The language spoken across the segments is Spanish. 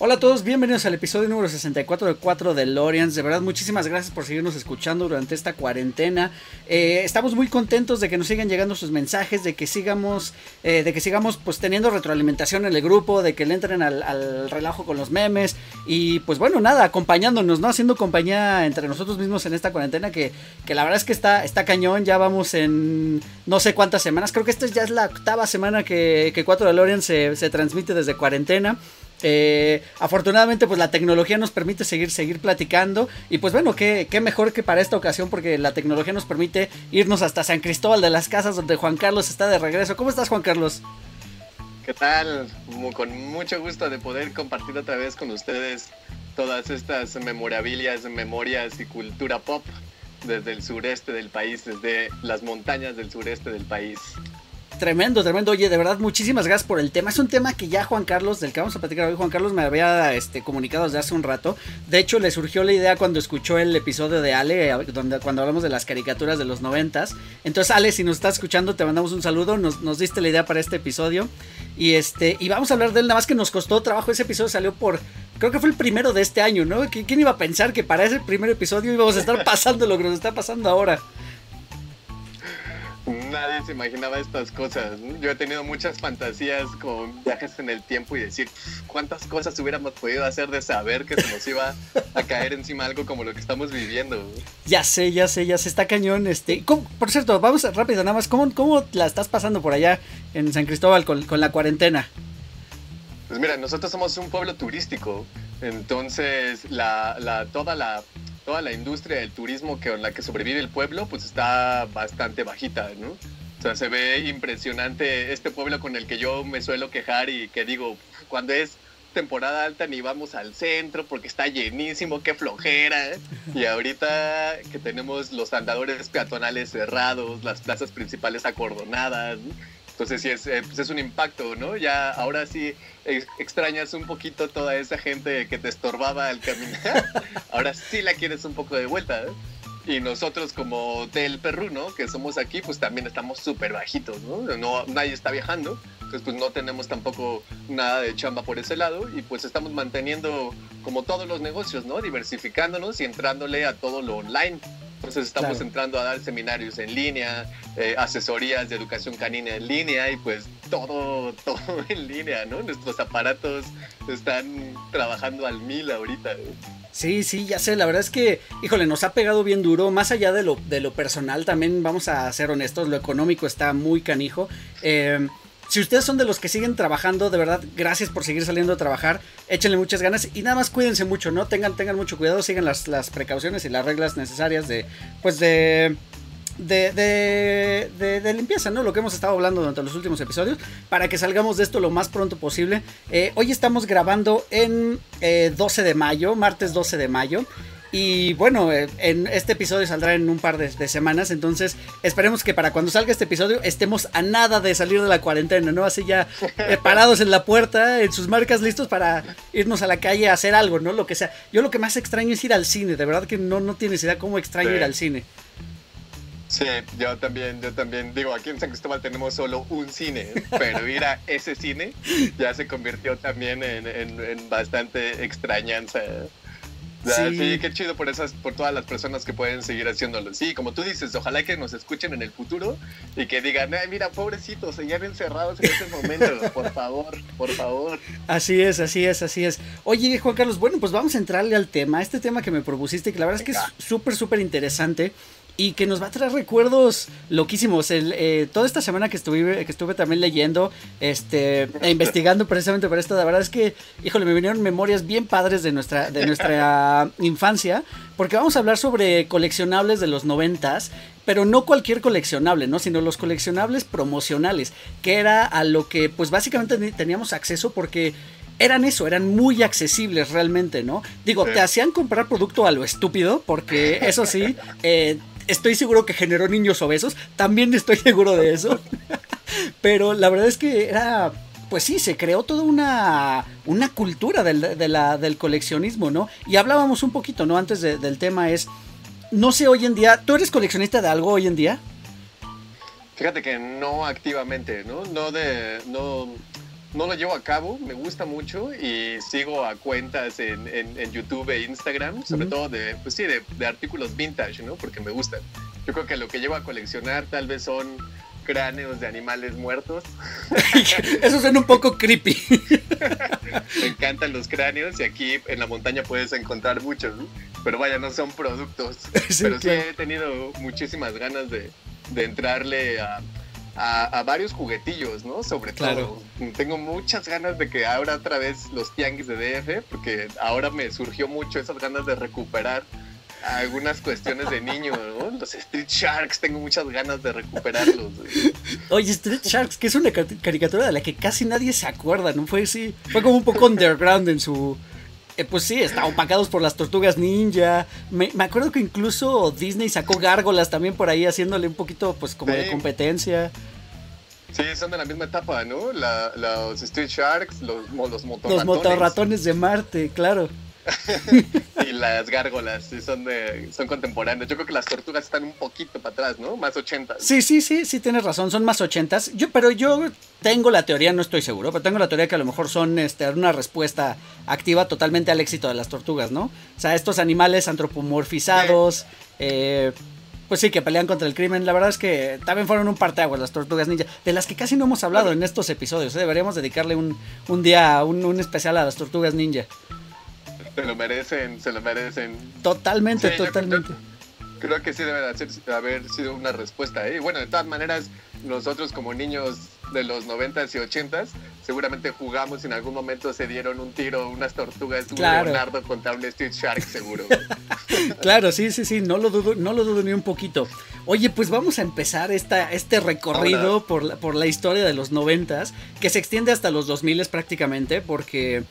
Hola a todos, bienvenidos al episodio número 64 de 4 de Lorians. De verdad, muchísimas gracias por seguirnos escuchando durante esta cuarentena. Eh, estamos muy contentos de que nos sigan llegando sus mensajes, de que sigamos, eh, de que sigamos pues teniendo retroalimentación en el grupo, de que le entren al, relajo con los memes y pues bueno, nada, acompañándonos, ¿no? Haciendo compañía entre nosotros mismos en esta cuarentena que, que la verdad es que está, está cañón. Ya vamos en no sé cuántas semanas, creo que esta ya es la octava semana que, que 4 de Lorians se, se transmite desde cuarentena. Eh, afortunadamente, pues la tecnología nos permite seguir, seguir platicando. Y pues bueno, qué, qué mejor que para esta ocasión, porque la tecnología nos permite irnos hasta San Cristóbal de las Casas, donde Juan Carlos está de regreso. ¿Cómo estás, Juan Carlos? ¿Qué tal? Con mucho gusto de poder compartir otra vez con ustedes todas estas memorabilias, memorias y cultura pop desde el sureste del país, desde las montañas del sureste del país. Tremendo, tremendo. Oye, de verdad, muchísimas gracias por el tema. Es un tema que ya Juan Carlos, del que vamos a platicar hoy, Juan Carlos me había este, comunicado desde hace un rato. De hecho, le surgió la idea cuando escuchó el episodio de Ale, donde, cuando hablamos de las caricaturas de los noventas. Entonces, Ale, si nos estás escuchando, te mandamos un saludo. Nos, nos diste la idea para este episodio. Y este, y vamos a hablar de él, nada más que nos costó trabajo. Ese episodio salió por. Creo que fue el primero de este año, ¿no? ¿Quién iba a pensar que para ese primer episodio íbamos a estar pasando lo que nos está pasando ahora? Nadie se imaginaba estas cosas. Yo he tenido muchas fantasías con viajes en el tiempo y decir cuántas cosas hubiéramos podido hacer de saber que se nos iba a caer encima algo como lo que estamos viviendo. Ya sé, ya sé, ya se está cañón. Este, por cierto, vamos rápido nada más. ¿Cómo, ¿Cómo la estás pasando por allá en San Cristóbal con, con la cuarentena? Pues mira, nosotros somos un pueblo turístico, entonces la, la, toda la toda la industria del turismo que, en la que sobrevive el pueblo, pues está bastante bajita, ¿no? O sea, se ve impresionante este pueblo con el que yo me suelo quejar y que digo, cuando es temporada alta ni vamos al centro porque está llenísimo, qué flojera. ¿eh? Y ahorita que tenemos los andadores peatonales cerrados, las plazas principales acordonadas, entonces sí, es, eh, pues es un impacto, ¿no? Ya ahora sí extrañas un poquito toda esa gente que te estorbaba al caminar. ahora sí la quieres un poco de vuelta, ¿eh? Y nosotros como Hotel Perruno, que somos aquí, pues también estamos súper bajitos, ¿no? ¿no? Nadie está viajando, entonces pues no tenemos tampoco nada de chamba por ese lado y pues estamos manteniendo como todos los negocios, ¿no? Diversificándonos y entrándole a todo lo online. Entonces estamos entrando a dar seminarios en línea, eh, asesorías de educación canina en línea y pues todo, todo en línea, ¿no? Nuestros aparatos están trabajando al mil ahorita. Sí, sí, ya sé, la verdad es que, híjole, nos ha pegado bien duro, más allá de lo, de lo personal, también vamos a ser honestos, lo económico está muy canijo. Eh, si ustedes son de los que siguen trabajando, de verdad, gracias por seguir saliendo a trabajar. Échenle muchas ganas y nada más cuídense mucho, ¿no? Tengan, tengan mucho cuidado, sigan las, las precauciones y las reglas necesarias de, pues de, de, de, limpieza, ¿no? Lo que hemos estado hablando durante los últimos episodios, para que salgamos de esto lo más pronto posible. Eh, hoy estamos grabando en 12 eh, de mayo, martes 12 de mayo. Y bueno, eh, en este episodio saldrá en un par de, semanas, entonces esperemos que para cuando salga este episodio estemos a nada de salir de la cuarentena, ¿no? Así ya eh, parados en la puerta, en sus marcas listos para irnos a la calle a hacer algo, ¿no? Lo que sea. Yo lo que más extraño es ir al cine, de verdad que no, no tienes idea cómo extraño ir al cine. Sí, yo también, yo también. Digo, aquí en San Cristóbal tenemos solo un cine, pero ir a ese cine ya se convirtió también en, en bastante extrañanza. Sí. qué chido por esas, por todas las personas que pueden seguir haciéndolo. Sí, como tú dices, ojalá que nos escuchen en el futuro y que digan, ay, mira, pobrecitos, se encerrados en este momento. Por favor, por favor. Así es, así es, así es. Oye, Juan Carlos, bueno, pues vamos a entrarle al tema, este tema que me propusiste, que la verdad es que es súper, súper interesante y que nos va a traer recuerdos loquísimos. El, eh, toda esta semana que estuve, que estuve también leyendo este, e investigando precisamente para esto, la verdad es que, híjole, me vinieron memorias bien padres de nuestra, de nuestra infancia, porque vamos a hablar sobre coleccionables de los noventas, pero no cualquier coleccionable, ¿no? Sino los coleccionables promocionales, que era a lo que pues básicamente teníamos acceso porque eran eso, eran muy accesibles realmente, ¿no? Digo, te hacían comprar producto a lo estúpido, porque eso sí, eh, estoy seguro que generó niños obesos. También estoy seguro de eso. Pero la verdad es que era pues sí, se creó toda una, una cultura del, del coleccionismo, ¿no? Y hablábamos un poquito, ¿no? Antes del tema es, no sé hoy en día, ¿tú eres coleccionista de algo hoy en día? Fíjate que no activamente, ¿no? No de, no, no lo llevo a cabo, me gusta mucho y sigo a cuentas en, en, YouTube e Instagram, sobre todo de, pues sí, de, de, artículos vintage, ¿no? Porque me gustan. Yo creo que lo que llevo a coleccionar tal vez son cráneos de animales muertos. Eso suena un poco creepy. me encantan los cráneos y aquí en la montaña puedes encontrar muchos, ¿no? pero vaya, no son productos. pero sí he tenido muchísimas ganas de, de entrarle a a, varios juguetillos, ¿no? Sobre todo. Tengo muchas ganas de que ahora otra vez los tianguis de DF, porque ahora me surgió mucho esas ganas de recuperar algunas cuestiones de niño, ¿no? Los Street Sharks, tengo muchas ganas de recuperarlos. Oye, Street Sharks, que es una caricatura de la que casi nadie se acuerda, ¿no? Fue sí, fue como un poco underground en su... Eh, pues sí, estaban opacados por las tortugas ninja. Me, acuerdo que incluso Disney sacó gárgolas también por ahí haciéndole un poquito pues como de competencia. Sí, son de la misma etapa, ¿no? los Street Sharks, los, los motorratones. Los motorratones de Marte, claro. y las gárgolas son de, son contemporáneas. Yo creo que las tortugas están un poquito para atrás, ¿no? Más ochentas. Sí, sí, sí, sí tienes razón, son más ochentas. Yo, pero yo tengo la teoría, no estoy seguro, pero tengo la teoría que a lo mejor son este, una respuesta activa totalmente al éxito de las tortugas, ¿no? O sea, estos animales antropomorfizados, eh, pues sí, que pelean contra el crimen. La verdad es que también fueron un parteaguas las tortugas ninja, de las que casi no hemos hablado en estos episodios. ¿eh? Deberíamos dedicarle un, un día, un, un, especial a las tortugas ninja. Se lo merecen, se lo merecen. Totalmente, totalmente. Creo, que sí debe haber sido una respuesta. ¿eh? Bueno, de todas maneras, nosotros como niños de los 90s y 80s, seguramente jugamos y en algún momento se dieron un tiro unas tortugas, un Leonardo contra un Street Shark seguro. claro, sí, sí, sí, no lo dudo, no lo dudo ni un poquito. Oye, pues vamos a empezar esta, este recorrido por la, por la historia de los 90s, que se extiende hasta los 2000 prácticamente, porque,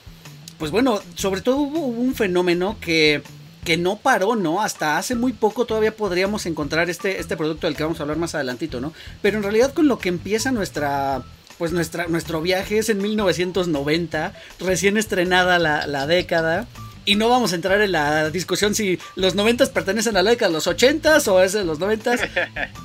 pues bueno, sobre todo hubo un fenómeno que que no paró, ¿no? Hasta hace muy poco todavía podríamos encontrar este, este producto del que vamos a hablar más adelantito, ¿no? Pero en realidad con lo que empieza nuestra pues nuestra, nuestro viaje es en 1990, recién estrenada la, década. Y no vamos a entrar en la discusión si los 90 pertenecen a la década de los 80 o es de los 90.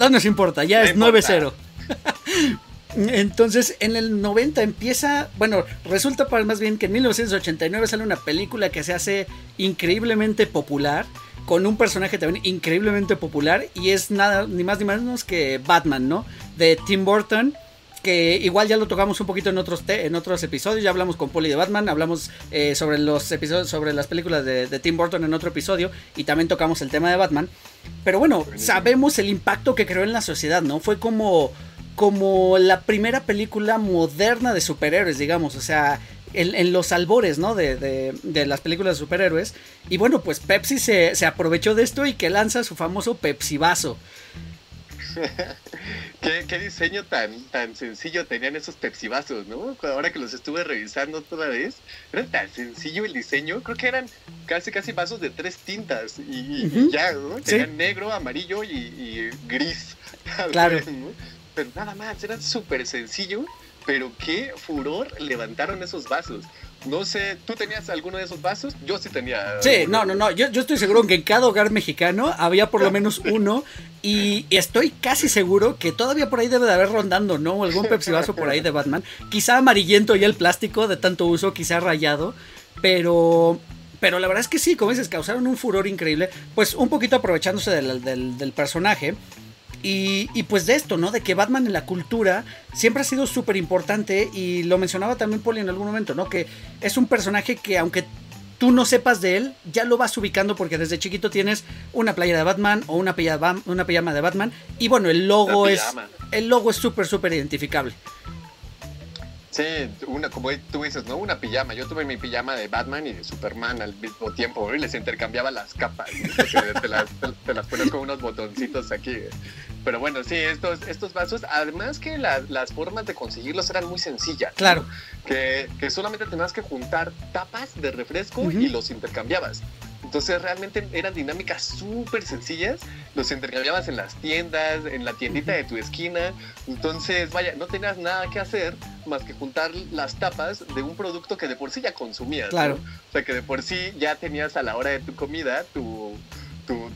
No nos importa, ya es 9-0. Entonces, en el 90 empieza, bueno, resulta para más bien que en 1989 sale una película que se hace increíblemente popular, con un personaje también increíblemente popular, y es nada, ni más ni menos que Batman, ¿no? De Tim Burton, que igual ya lo tocamos un poquito en otros, en otros episodios, ya hablamos con Polly de Batman, hablamos eh, sobre los episodios, sobre las películas de, de Tim Burton en otro episodio, y también tocamos el tema de Batman. Pero bueno, sabemos el impacto que creó en la sociedad, ¿no? Fue como como la primera película moderna de superhéroes, digamos, o sea, en, los albores, ¿no? De, las películas de superhéroes. Y bueno, pues Pepsi se, aprovechó de esto y que lanza su famoso Pepsi Vaso. ¿Qué, diseño tan, tan sencillo tenían esos Pepsi vasos, ¿no? Ahora que los estuve revisando toda vez, era tan sencillo el diseño. Creo que eran casi casi vasos de tres tintas y, ya, ¿no? Tenían negro, amarillo y, gris. Claro pero nada más, era súper sencillo, pero qué furor levantaron esos vasos. No sé, ¿tú tenías alguno de esos vasos? Yo sí tenía. Sí, no, no, no. Yo, yo estoy seguro que en cada hogar mexicano había por lo menos uno. Y estoy casi seguro que todavía por ahí debe de haber rondando, ¿no? Algún Pepsi vaso por ahí de Batman. Quizá amarillento ya el plástico de tanto uso, quizá rayado. Pero. Pero la verdad es que sí, como dices, causaron un furor increíble. Pues un poquito aprovechándose del, del, del personaje. Y, pues de esto, ¿no? De que Batman en la cultura siempre ha sido súper importante y lo mencionaba también Poli en algún momento, ¿no? Que es un personaje que aunque tú no sepas de él, ya lo vas ubicando porque desde chiquito tienes una playa de Batman o una pijama, una pijama de Batman y bueno, el logo es el logo es súper súper identificable. Sí, una, como tú dices, ¿no? Una pijama. Yo tuve mi pijama de Batman y de Superman al mismo tiempo, y les intercambiaba las capas. Te, las, pones con unos botoncitos aquí. Pero bueno, sí, estos, estos vasos, además que las formas de conseguirlos eran muy sencillas. Claro. Que, que, solamente tenías que juntar tapas de refresco y los intercambiabas. Entonces realmente eran dinámicas súper sencillas, los intercambiabas en las tiendas, en la tiendita de tu esquina, entonces vaya, no tenías nada que hacer más que juntar las tapas de un producto que de por sí ya consumías. Claro. O sea, que de por sí ya tenías a la hora de tu comida tu,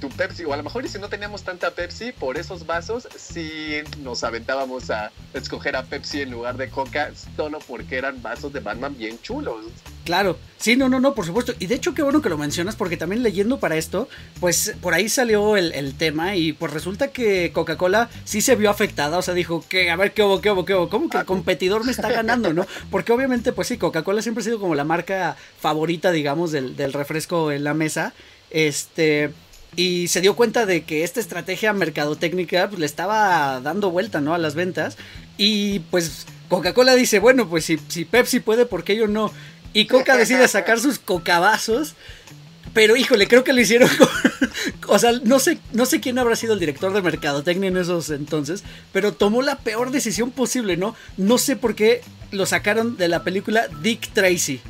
tu, Pepsi, o a lo mejor y si no teníamos tanta Pepsi, por esos vasos sí nos aventábamos a escoger a Pepsi en lugar de Coca, solo porque eran vasos de Batman bien chulos. Claro, sí, no, no, no, por supuesto. Y de hecho, qué bueno que lo mencionas, porque también leyendo para esto, pues por ahí salió el, el tema y pues resulta que Coca-Cola sí se vio afectada, o sea, dijo que, a ver, qué hubo, qué hubo, qué hubo, ¿cómo que el competidor me está ganando, no? Porque obviamente, pues sí, Coca-Cola siempre ha sido como la marca favorita, digamos, del, del refresco en la mesa. Este, y se dio cuenta de que esta estrategia mercadotécnica pues, le estaba dando vuelta, ¿no? A las ventas. Y pues Coca-Cola dice, bueno, pues si, si Pepsi puede, ¿por qué yo no? Y Coca decide sacar sus cocabazos. Pero híjole, creo que lo hicieron con, O sea, no sé, no sé quién habrá sido el director de mercadotecnia en esos entonces, pero tomó la peor decisión posible, ¿no? No sé por qué lo sacaron de la película Dick Tracy.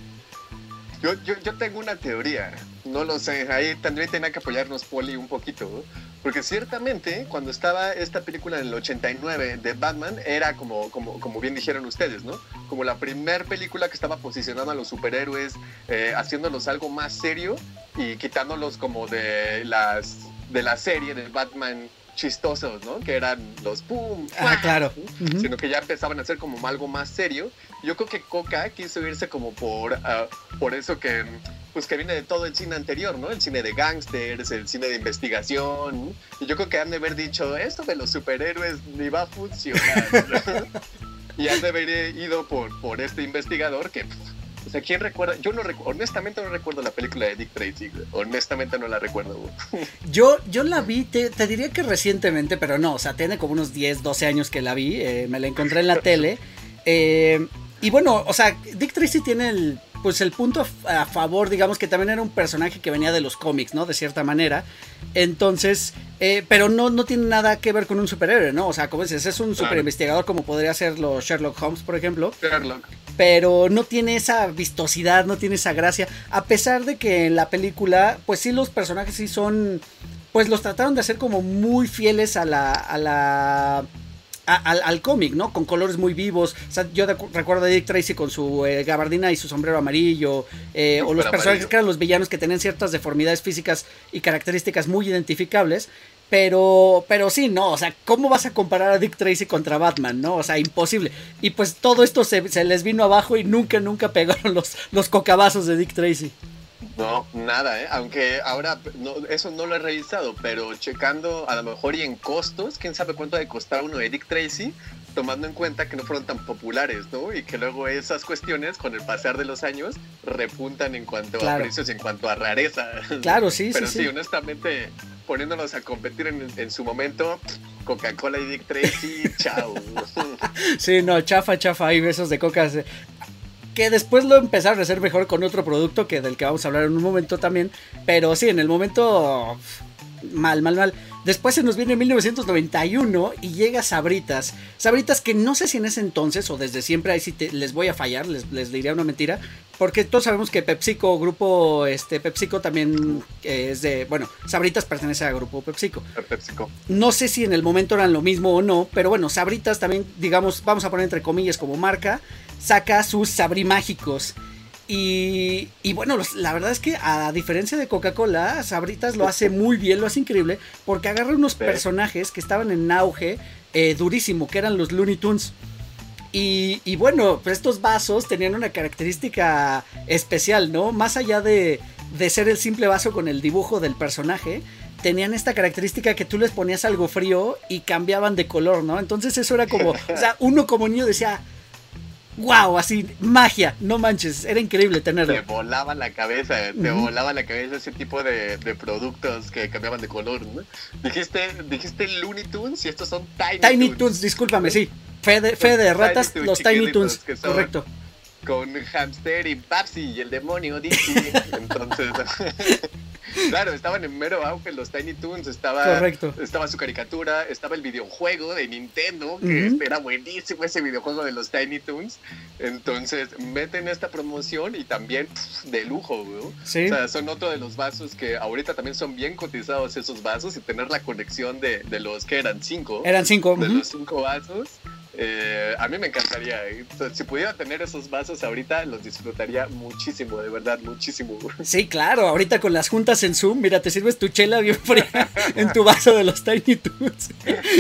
Yo, yo, yo tengo una teoría, no lo sé, ahí también tenía que apoyarnos Poli un poquito, ¿no? porque ciertamente cuando estaba esta película en el 89 de Batman era como, como, como bien dijeron ustedes, ¿no? Como la primer película que estaba posicionando a los superhéroes, eh, haciéndolos algo más serio y quitándolos como de las de la serie de Batman chistosos, ¿no? Que eran los pum, ah, claro. Uh -huh. Sino que ya empezaban a ser como algo más serio. Yo creo que Coca quiso irse como por, uh, por eso que, pues que viene de todo el cine anterior, ¿no? El cine de gangsters, el cine de investigación. Y yo creo que han de haber dicho, esto de los superhéroes ni va a funcionar. y han de haber ido por, por este investigador que... O sea, ¿quién recuerda? Yo no honestamente no recuerdo la película de Dick Tracy, honestamente no la recuerdo. yo, yo la vi, te, te, diría que recientemente, pero no, o sea, tiene como unos 10, 12 años que la vi, eh, me la encontré en la tele. Eh, y bueno, o sea, Dick Tracy tiene el, pues el punto a favor, digamos que también era un personaje que venía de los cómics, ¿no? De cierta manera. Entonces, eh, pero no, no tiene nada que ver con un superhéroe, ¿no? O sea, como dices, es un super claro. investigador como podría ser los Sherlock Holmes, por ejemplo. Sherlock. Pero no tiene esa vistosidad, no tiene esa gracia. A pesar de que en la película, pues sí, los personajes sí son. Pues los trataron de hacer como muy fieles a la. A la a, al, al cómic, ¿no? Con colores muy vivos. O sea, yo recuerdo a Dick Tracy con su eh, gabardina y su sombrero amarillo. Eh, o los personajes amarillo. que eran los villanos que tenían ciertas deformidades físicas y características muy identificables. Pero, pero sí, no, o sea, ¿cómo vas a comparar a Dick Tracy contra Batman, no? O sea, imposible. Y pues todo esto se, se les vino abajo y nunca, nunca pegaron los, los cocabazos de Dick Tracy. No, nada, ¿eh? aunque ahora no, eso no lo he revisado, pero checando a lo mejor y en costos, quién sabe cuánto de costar uno de Dick Tracy, tomando en cuenta que no fueron tan populares, ¿no? Y que luego esas cuestiones, con el pasar de los años, repuntan en cuanto claro. a precios, en cuanto a rareza. Claro, sí, pero sí. sí, sí. honestamente, poniéndonos a competir en, en su momento, Coca-Cola y Dick Tracy, chao. sí, no, chafa, chafa, hay besos de cocas que después lo empezaron a hacer mejor con otro producto que del que vamos a hablar en un momento también. Pero sí, en el momento mal, mal, mal. Después se nos viene 1991 y llega Sabritas. Sabritas que no sé si en ese entonces o desde siempre, ahí sí te, les voy a fallar, les, les, diría una mentira. Porque todos sabemos que PepsiCo, grupo este, PepsiCo también es de. Bueno, Sabritas pertenece al grupo PepsiCo. PepsiCo. No sé si en el momento eran lo mismo o no, pero bueno, Sabritas también, digamos, vamos a poner entre comillas como marca, saca sus sabrimágicos. Y, y, bueno, los, la verdad es que a diferencia de Coca-Cola, Sabritas lo hace muy bien, lo hace increíble, porque agarra unos personajes que estaban en auge eh, durísimo, que eran los Looney Tunes. Y, y, bueno, pues estos vasos tenían una característica especial, ¿no? Más allá de, de ser el simple vaso con el dibujo del personaje, tenían esta característica que tú les ponías algo frío y cambiaban de color, ¿no? Entonces eso era como, o sea, uno como niño decía, wow, así, magia, no manches, era increíble tenerlo. Te volaba la cabeza, te uh -huh. volaba la cabeza ese tipo de, de, productos que cambiaban de color, ¿no? Dijiste, dijiste Looney Tunes y estos son Tiny, Tiny Tunes. Tunes. discúlpame, sí. Fe de, fe de ratas, Tiny los Tiny Tunes, correcto. Con Hamster y Papsi y el demonio Dixie. Entonces. Claro, estaban en mero auge los Tiny Toons, estaba, estaba su caricatura, estaba el videojuego de Nintendo, que era buenísimo ese videojuego de los Tiny Toons. Entonces, meten esta promoción y también de lujo, ¿no? Sí. O sea, son otro de los vasos que ahorita también son bien cotizados esos vasos y tener la conexión de, de los que eran cinco. Eran cinco. De los cinco vasos. Eh, a mí me encantaría. ¿eh? Si pudiera tener esos vasos ahorita, los disfrutaría muchísimo, de verdad, muchísimo. Sí, claro. Ahorita con las juntas en Zoom, mira, te sirves tu chela bien fría en tu vaso de los Tiny Toons.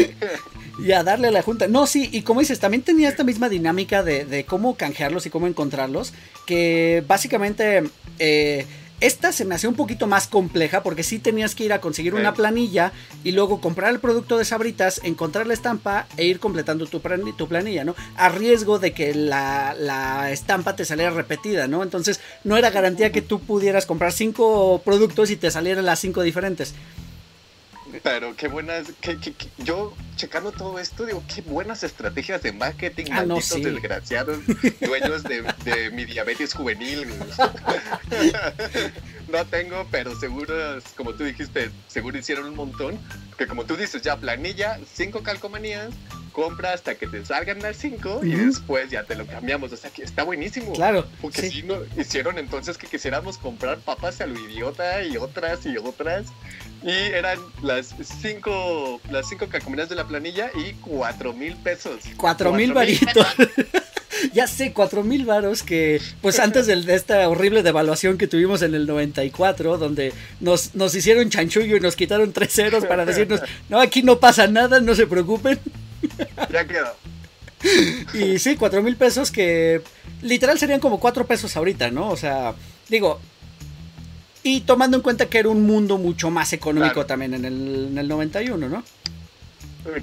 y a darle a la junta. No, sí, y como dices, también tenía esta misma dinámica de, de cómo canjearlos y cómo encontrarlos. Que básicamente. Eh, esta se me hacía un poquito más compleja porque sí tenías que ir a conseguir una planilla y luego comprar el producto de Sabritas, encontrar la estampa e ir completando tu, tu planilla, ¿no? A riesgo de que la, la, estampa te saliera repetida, ¿no? Entonces no era garantía que tú pudieras comprar cinco productos y te salieran las cinco diferentes. Pero qué buenas, que, yo checando todo esto, digo, qué buenas estrategias de marketing, ah, malditos desgraciados, dueños de, mi diabetes juvenil. no tengo, pero seguro, como tú dijiste, seguro hicieron un montón. Que como tú dices, ya planilla, cinco calcomanías, compra hasta que te salgan las cinco y después ya te lo cambiamos. O sea, que está buenísimo. Claro. Porque si no, hicieron entonces que quisiéramos comprar papas a lo idiota y otras y otras. Y eran las cinco, las cinco calcomanías de la planilla y cuatro mil pesos. Cuatro mil varitos. ya sé, cuatro mil varos que, pues antes de, esta horrible devaluación que tuvimos en el 94, donde nos, nos hicieron chanchullo y nos quitaron tres ceros para decirnos, no, aquí no pasa nada, no se preocupen. ya quedó. Y sí, cuatro mil pesos que literal serían como cuatro pesos ahorita, ¿no? O sea, digo, y tomando en cuenta que era un mundo mucho más económico también en el, en el 91, ¿no?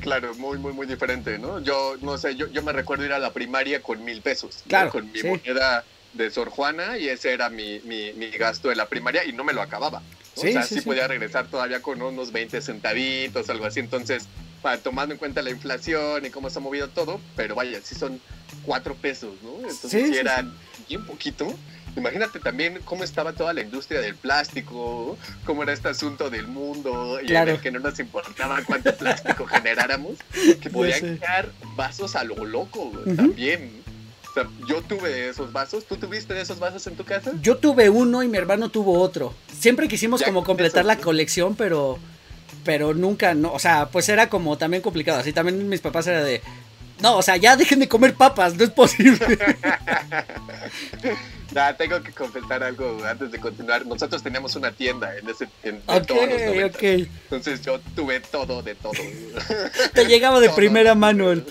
Claro, muy, muy, muy diferente, ¿no? Yo, no sé, yo, yo me recuerdo ir a la primaria con mil pesos. Claro. Con mi moneda de Sor Juana y ese era mi, mi, mi, gasto de la primaria y no me lo acababa. Sí, o sea, sí, podía regresar todavía con unos 20 centavitos, algo así. Entonces, para, tomando en cuenta la inflación y cómo se ha movido todo, pero vaya, sí son cuatro pesos, ¿no? Entonces, sí, eran bien poquito. Imagínate también cómo estaba toda la industria del plástico, cómo era este asunto del mundo y en el que no nos importaba cuánto plástico generáramos, que podían quedar vasos a lo loco también. O sea, yo tuve esos vasos. ¿Tú tuviste esos vasos en tu casa? Yo tuve uno y mi hermano tuvo otro. Siempre quisimos como completar la colección, pero pero nunca, no, o sea, pues era como también complicado. Así también mis papás era de, no, o sea, ya dejen de comer papas, no es posible. nah, tengo que confesar algo antes de continuar. Nosotros teníamos una tienda en ese en, Entonces yo tuve todo de todo. Te llegaba de primera mano el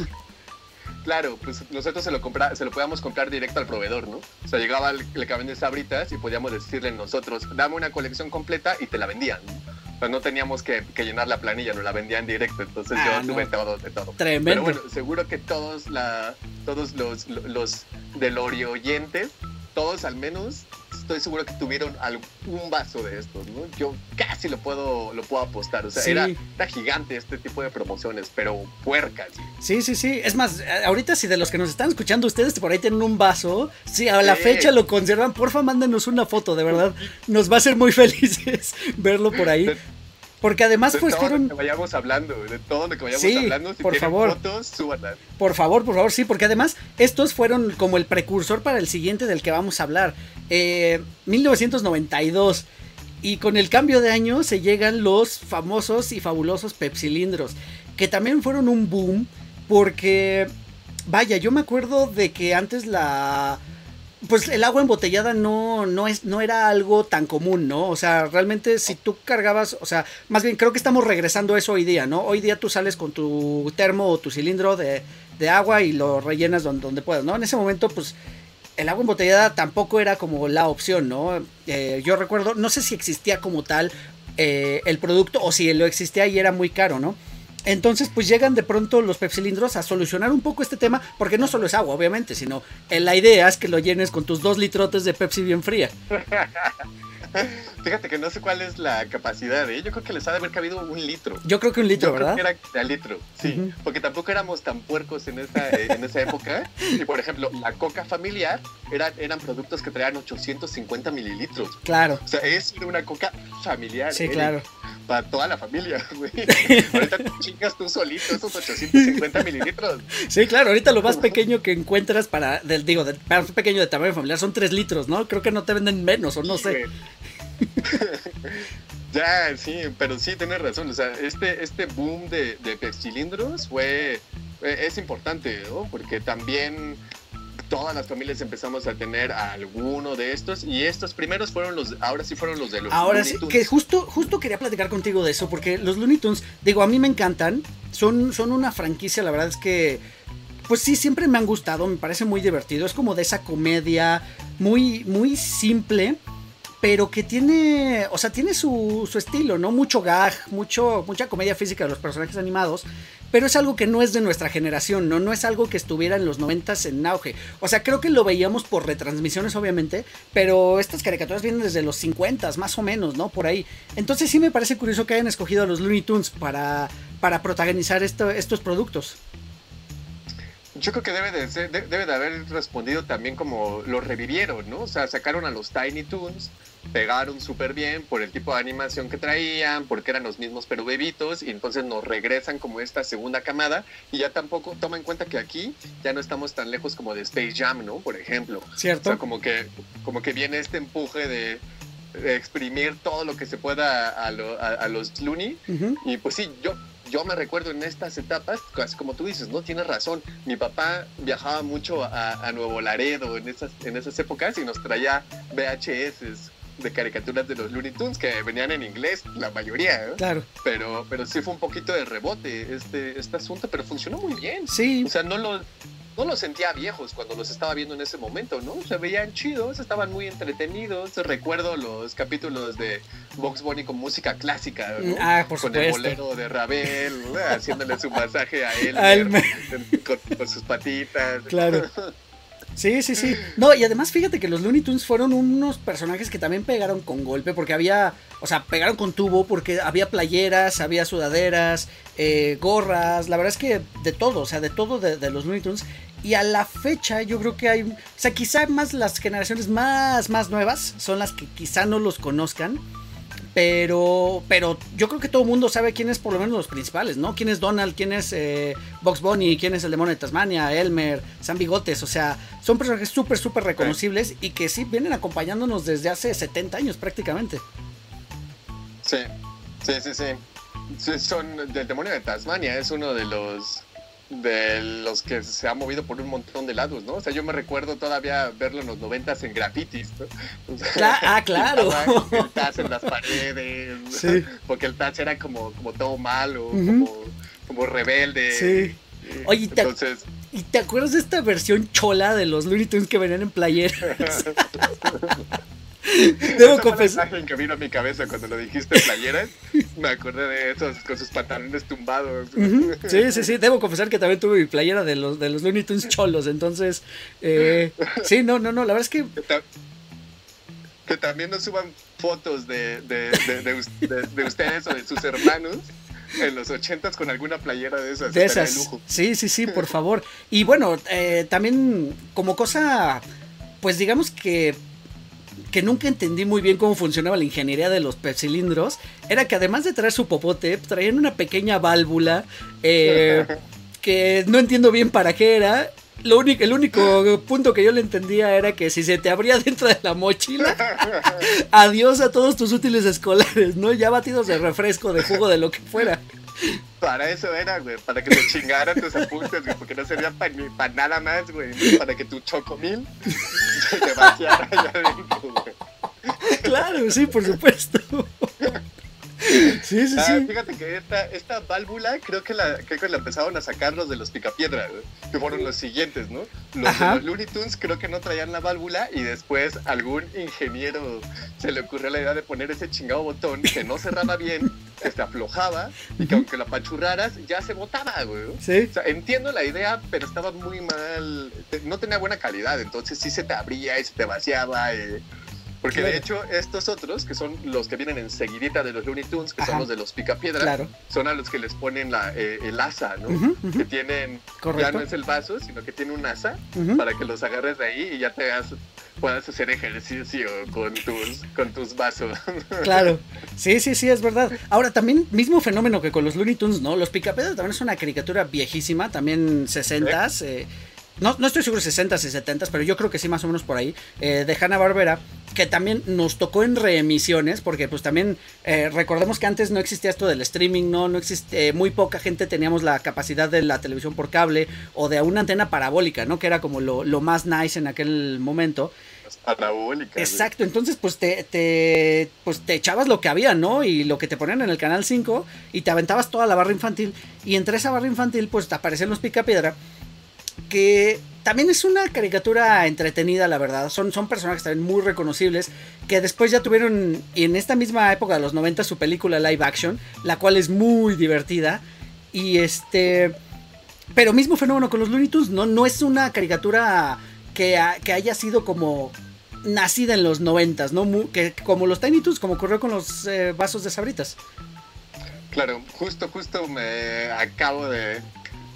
Claro, pues nosotros se lo compra, se lo podíamos comprar directo al proveedor, ¿no? O sea, llegaba el, el de sabritas y podíamos decirle nosotros, dame una colección completa y te la vendían no teníamos que, llenar la planilla, nos la vendían directo, entonces yo ah, tuve todo de todo. Tremendo. Pero bueno, seguro que todos, la, todos los, los del oyentes, todos al menos, estoy seguro que tuvieron algún vaso de estos, ¿no? Yo casi lo puedo, lo puedo apostar, o sea, era, gigante este tipo de promociones, pero puercas. Sí, sí, sí, es más, ahorita si de los que nos están escuchando ustedes por ahí tienen un vaso, si a la fecha lo conservan, porfa mándenos una foto, de verdad, nos va a ser muy felices verlo por ahí. Porque además, pues todo Lo que vayamos hablando, de todo lo que vayamos hablando, si por favor. fotos, Por favor, por favor, sí, porque además, estos fueron como el precursor para el siguiente del que vamos a hablar. 1992. Eh, y con el cambio de año se llegan los famosos y fabulosos pepsilindros. Que también fueron un boom. Porque. Vaya, yo me acuerdo de que antes la pues el agua embotellada no, no, es, no era algo tan común, ¿no? O sea, realmente si tú cargabas, o sea, más bien creo que estamos regresando a eso hoy día, ¿no? Hoy día tú sales con tu termo o tu cilindro de, agua y lo rellenas donde, donde puedas, ¿no? En ese momento, pues el agua embotellada tampoco era como la opción, ¿no? Eh, yo recuerdo, no sé si existía como tal eh, el producto o si lo existía y era muy caro, ¿no? Entonces, pues llegan de pronto los pepsilindros a solucionar un poco este tema, porque no solo es agua, obviamente, sino eh, la idea es que lo llenes con tus dos litrotes de Pepsi bien fría. Fíjate que no sé cuál es la capacidad, ¿eh? Yo creo que les ha de haber cabido un litro. Yo creo que un litro, Yo ¿verdad? creo que era litro, sí. Porque tampoco éramos tan puercos en esa, eh, en esa época. Y por ejemplo, la coca familiar eran, eran productos que traían 850 mililitros. Claro. O sea, es una coca familiar. Sí, Eric, claro. Para toda la familia, güey. Ahorita te chingas tú solito esos 850 mililitros. Sí, claro, ahorita lo más pequeño que encuentras para, del, digo, de, para un pequeño de tamaño familiar son 3 litros, ¿no? Creo que no te venden menos o no sé. Ya, sí, pero sí tienes razón. O sea, este, este boom de, de pepsilindros fue. Es importante, ¿no? Porque también todas las familias empezamos a tener alguno de estos. Y estos primeros fueron los. Ahora sí fueron los de los. Ahora Looney sí, Tunes. que justo, justo quería platicar contigo de eso, porque los Looney Tunes, digo, a mí me encantan, son, son una franquicia, la verdad es que, pues sí, siempre me han gustado, me parece muy divertido, es como de esa comedia muy, muy simple, pero que tiene, o sea, tiene su, estilo, ¿no? Mucho gag, mucho, mucha comedia física de los personajes animados, pero es algo que no es de nuestra generación, ¿no? No es algo que estuviera en los noventas en auge. O sea, creo que lo veíamos por retransmisiones, obviamente, pero estas caricaturas vienen desde los 50, más o menos, ¿no? Por ahí. Entonces sí me parece curioso que hayan escogido a los Looney Tunes para, para protagonizar esto- estos productos. Yo creo que debe de, ser, de- debe de haber respondido también como lo revivieron, ¿no? O sea, sacaron a los Tiny Toons, pegaron súper bien por el tipo de animación que traían, porque eran los mismos pero bebitos, y entonces nos regresan como esta segunda camada, y ya tampoco toma en cuenta que aquí ya no estamos tan lejos como de Space Jam, ¿no? Por ejemplo. O ¿Cierto? sea, como que, como que viene este empuje de, de exprimir todo lo que se pueda a, lo- a- a los Looney, y pues sí, yo, yo me recuerdo en estas etapas, así como tú dices, no tienes razón. Mi papá viajaba mucho a, a Nuevo Laredo en esas, en esas épocas y nos traía VHS de caricaturas de los Looney Tunes que venían en inglés, la mayoría, ¿eh? Claro. pero, pero sí fue un poquito de rebote este, este asunto, pero funcionó muy bien. Sí. O sea, no lo, no los sentía viejos cuando los estaba viendo en ese momento, ¿no? Se veían chidos, estaban muy entretenidos. Recuerdo los capítulos de Box Bunny con música clásica, ¿no? Ah, por con el bolero de Ravel, haciéndole su masaje a él con sus patitas. Claro. Sí, sí, sí. No, y además fíjate que los Looney Tunes fueron unos personajes que también pegaron con golpe, porque había, o sea, pegaron con tubo, porque había playeras, había sudaderas, eh, gorras, la verdad es que de todo, o sea, de todo de, de los Looney Tunes. Y a la fecha yo creo que hay, o sea, quizá más las generaciones más, más nuevas son las que quizá no los conozcan. Pero, pero yo creo que todo el mundo sabe quién es por lo menos los principales, ¿no? ¿Quién es Donald? ¿Quién es eh, Box Bunny? ¿Quién es el demonio de Tasmania? Elmer, San Bigotes, o sea, son personajes súper, súper reconocibles y que sí vienen acompañándonos desde hace 70 años prácticamente. Sí, sí, sí, sí. Sí, Son del demonio de Tasmania, es uno de los de los que se ha movido por un montón de lados, ¿no? O sea, yo me recuerdo todavía verlo en los noventas en grafitis, ¿no? O sea, Cla- ah, claro. El Taz en las paredes, Sí. porque el Taz era como, como todo malo, como, como rebelde. Sí. Oye, te- entonces, ¿Y te acuerdas de esta versión chola de los Looney Tunes que venían en playeras? Debo esa fue la confesar. imagen que vino a mi cabeza cuando lo dijiste playeras, me acordé de esos con sus pantalones tumbados. Ujú, Sí, sí, sí, debo confesar que también tuve mi playera de los, de los Looney Tunes cholos, entonces, eh, sí, no, no, no, la verdad es que que, ta- que también nos suban fotos de, de, de, de us- de- de ustedes o de sus hermanos en los ochentas con alguna playera de esas. De esas. lujo. Sí, sí, sí, por favor. Y bueno, eh, también como cosa, pues digamos que que nunca entendí muy bien cómo funcionaba la ingeniería de los pepsilindros, era que además de traer su popote, traían una pequeña válvula eh, que no entiendo bien para qué era. Lo único, el único punto que yo le entendía era que si se te abría dentro de la mochila, adiós a todos tus útiles escolares, ¿no? Ya batidos de refresco, de jugo, de lo que fuera. Para eso era, güey, para que te chingaran tus apuntes, güey, porque no servían para nada más, güey, para que tu chocomil se vaciara allá adentro, güey. Claro, sí, por supuesto. Sí, sí, Ah, sí. fíjate que esta, esta válvula creo que, la, creo que la empezaron a sacar los de los Picapiedra, güey, que fueron los siguientes, ¿no? Los Ajá. de los Looney Tunes creo que no traían la válvula y después algún ingeniero se le ocurrió la idea de poner ese chingado botón que no cerraba bien que se aflojaba y que aunque lo apachurraras, ya se botaba, güey. Sí. O sea, entiendo la idea, pero estaba muy mal, no tenía buena calidad, entonces sí se te abría y se te vaciaba. eh, porque Claro. de hecho, estos otros, que son los que vienen enseguidita de los Looney Tunes, que Ajá. son los de los Picapiedra, Claro. son a los que les ponen la, eh, el asa, ¿no? Ujú, ujú. Que tienen, ya Correcto. no es el vaso, sino que tiene un asa Ujú. para que los agarres de ahí y ya te hagas, puedas hacer ejercicio con tus, con tus vasos. Claro, sí, sí, sí, es verdad. Ahora, también, mismo fenómeno que con los Looney Tunes, ¿no? Los Picapiedra también es una caricatura viejísima, también 60s. eh, no, no estoy seguro si 60s y 70s, pero yo creo que sí, más o menos por ahí, eh, de Hanna-Barbera, que también nos tocó en reemisiones, porque pues también eh, recordemos que antes no existía esto del streaming, ¿no? No existe, eh, muy poca gente teníamos la capacidad de la televisión por cable o de una antena parabólica, ¿no? Que era como lo, lo más nice en aquel momento. Parabólicas. güey. Exacto, entonces pues te, te, pues te echabas lo que había, ¿no? Y lo que te ponían en el canal 5 y te aventabas toda la barra infantil y entre esa barra infantil pues te aparecen los Picapiedra que también es una caricatura entretenida, la verdad. Son, son personajes también muy reconocibles que después ya tuvieron en esta misma época de los 90 su película live action, la cual es muy divertida y este pero mismo fenómeno con los Looney Tunes, no, no es una caricatura que, que haya sido como nacida en los noventas, ¿no? Mu- que, como los Tiny Toons, como ocurrió con los eh, vasos de sabritas. Claro, justo, justo me acabo de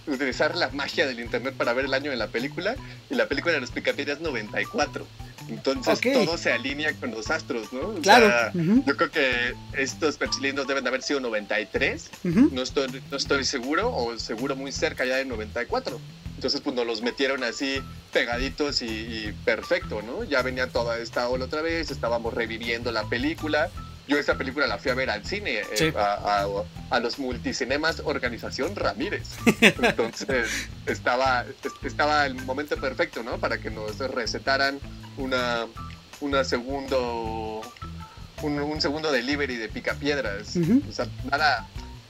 utilizar la magia del internet para ver el año de la película y la película de los Picapiedras 94. Entonces Ok. todo se alinea con los astros, ¿no? O Claro. sea, ujú, yo creo que estos pepsilindros deben de haber sido 93. ujú. No estoy, no estoy seguro, o seguro muy cerca ya de 94. Entonces, pues nos los metieron así pegaditos y, y perfecto, ¿no? Ya venía toda esta ola otra vez, estábamos reviviendo la película. Yo esa película la fui a ver al cine, eh, a, a- a los multicinemas Organización Ramírez. Entonces, estaba, es- estaba el momento perfecto, ¿no? Para que nos recetaran una, una segundo, un, un segundo delivery de picapiedras. O sea, nada,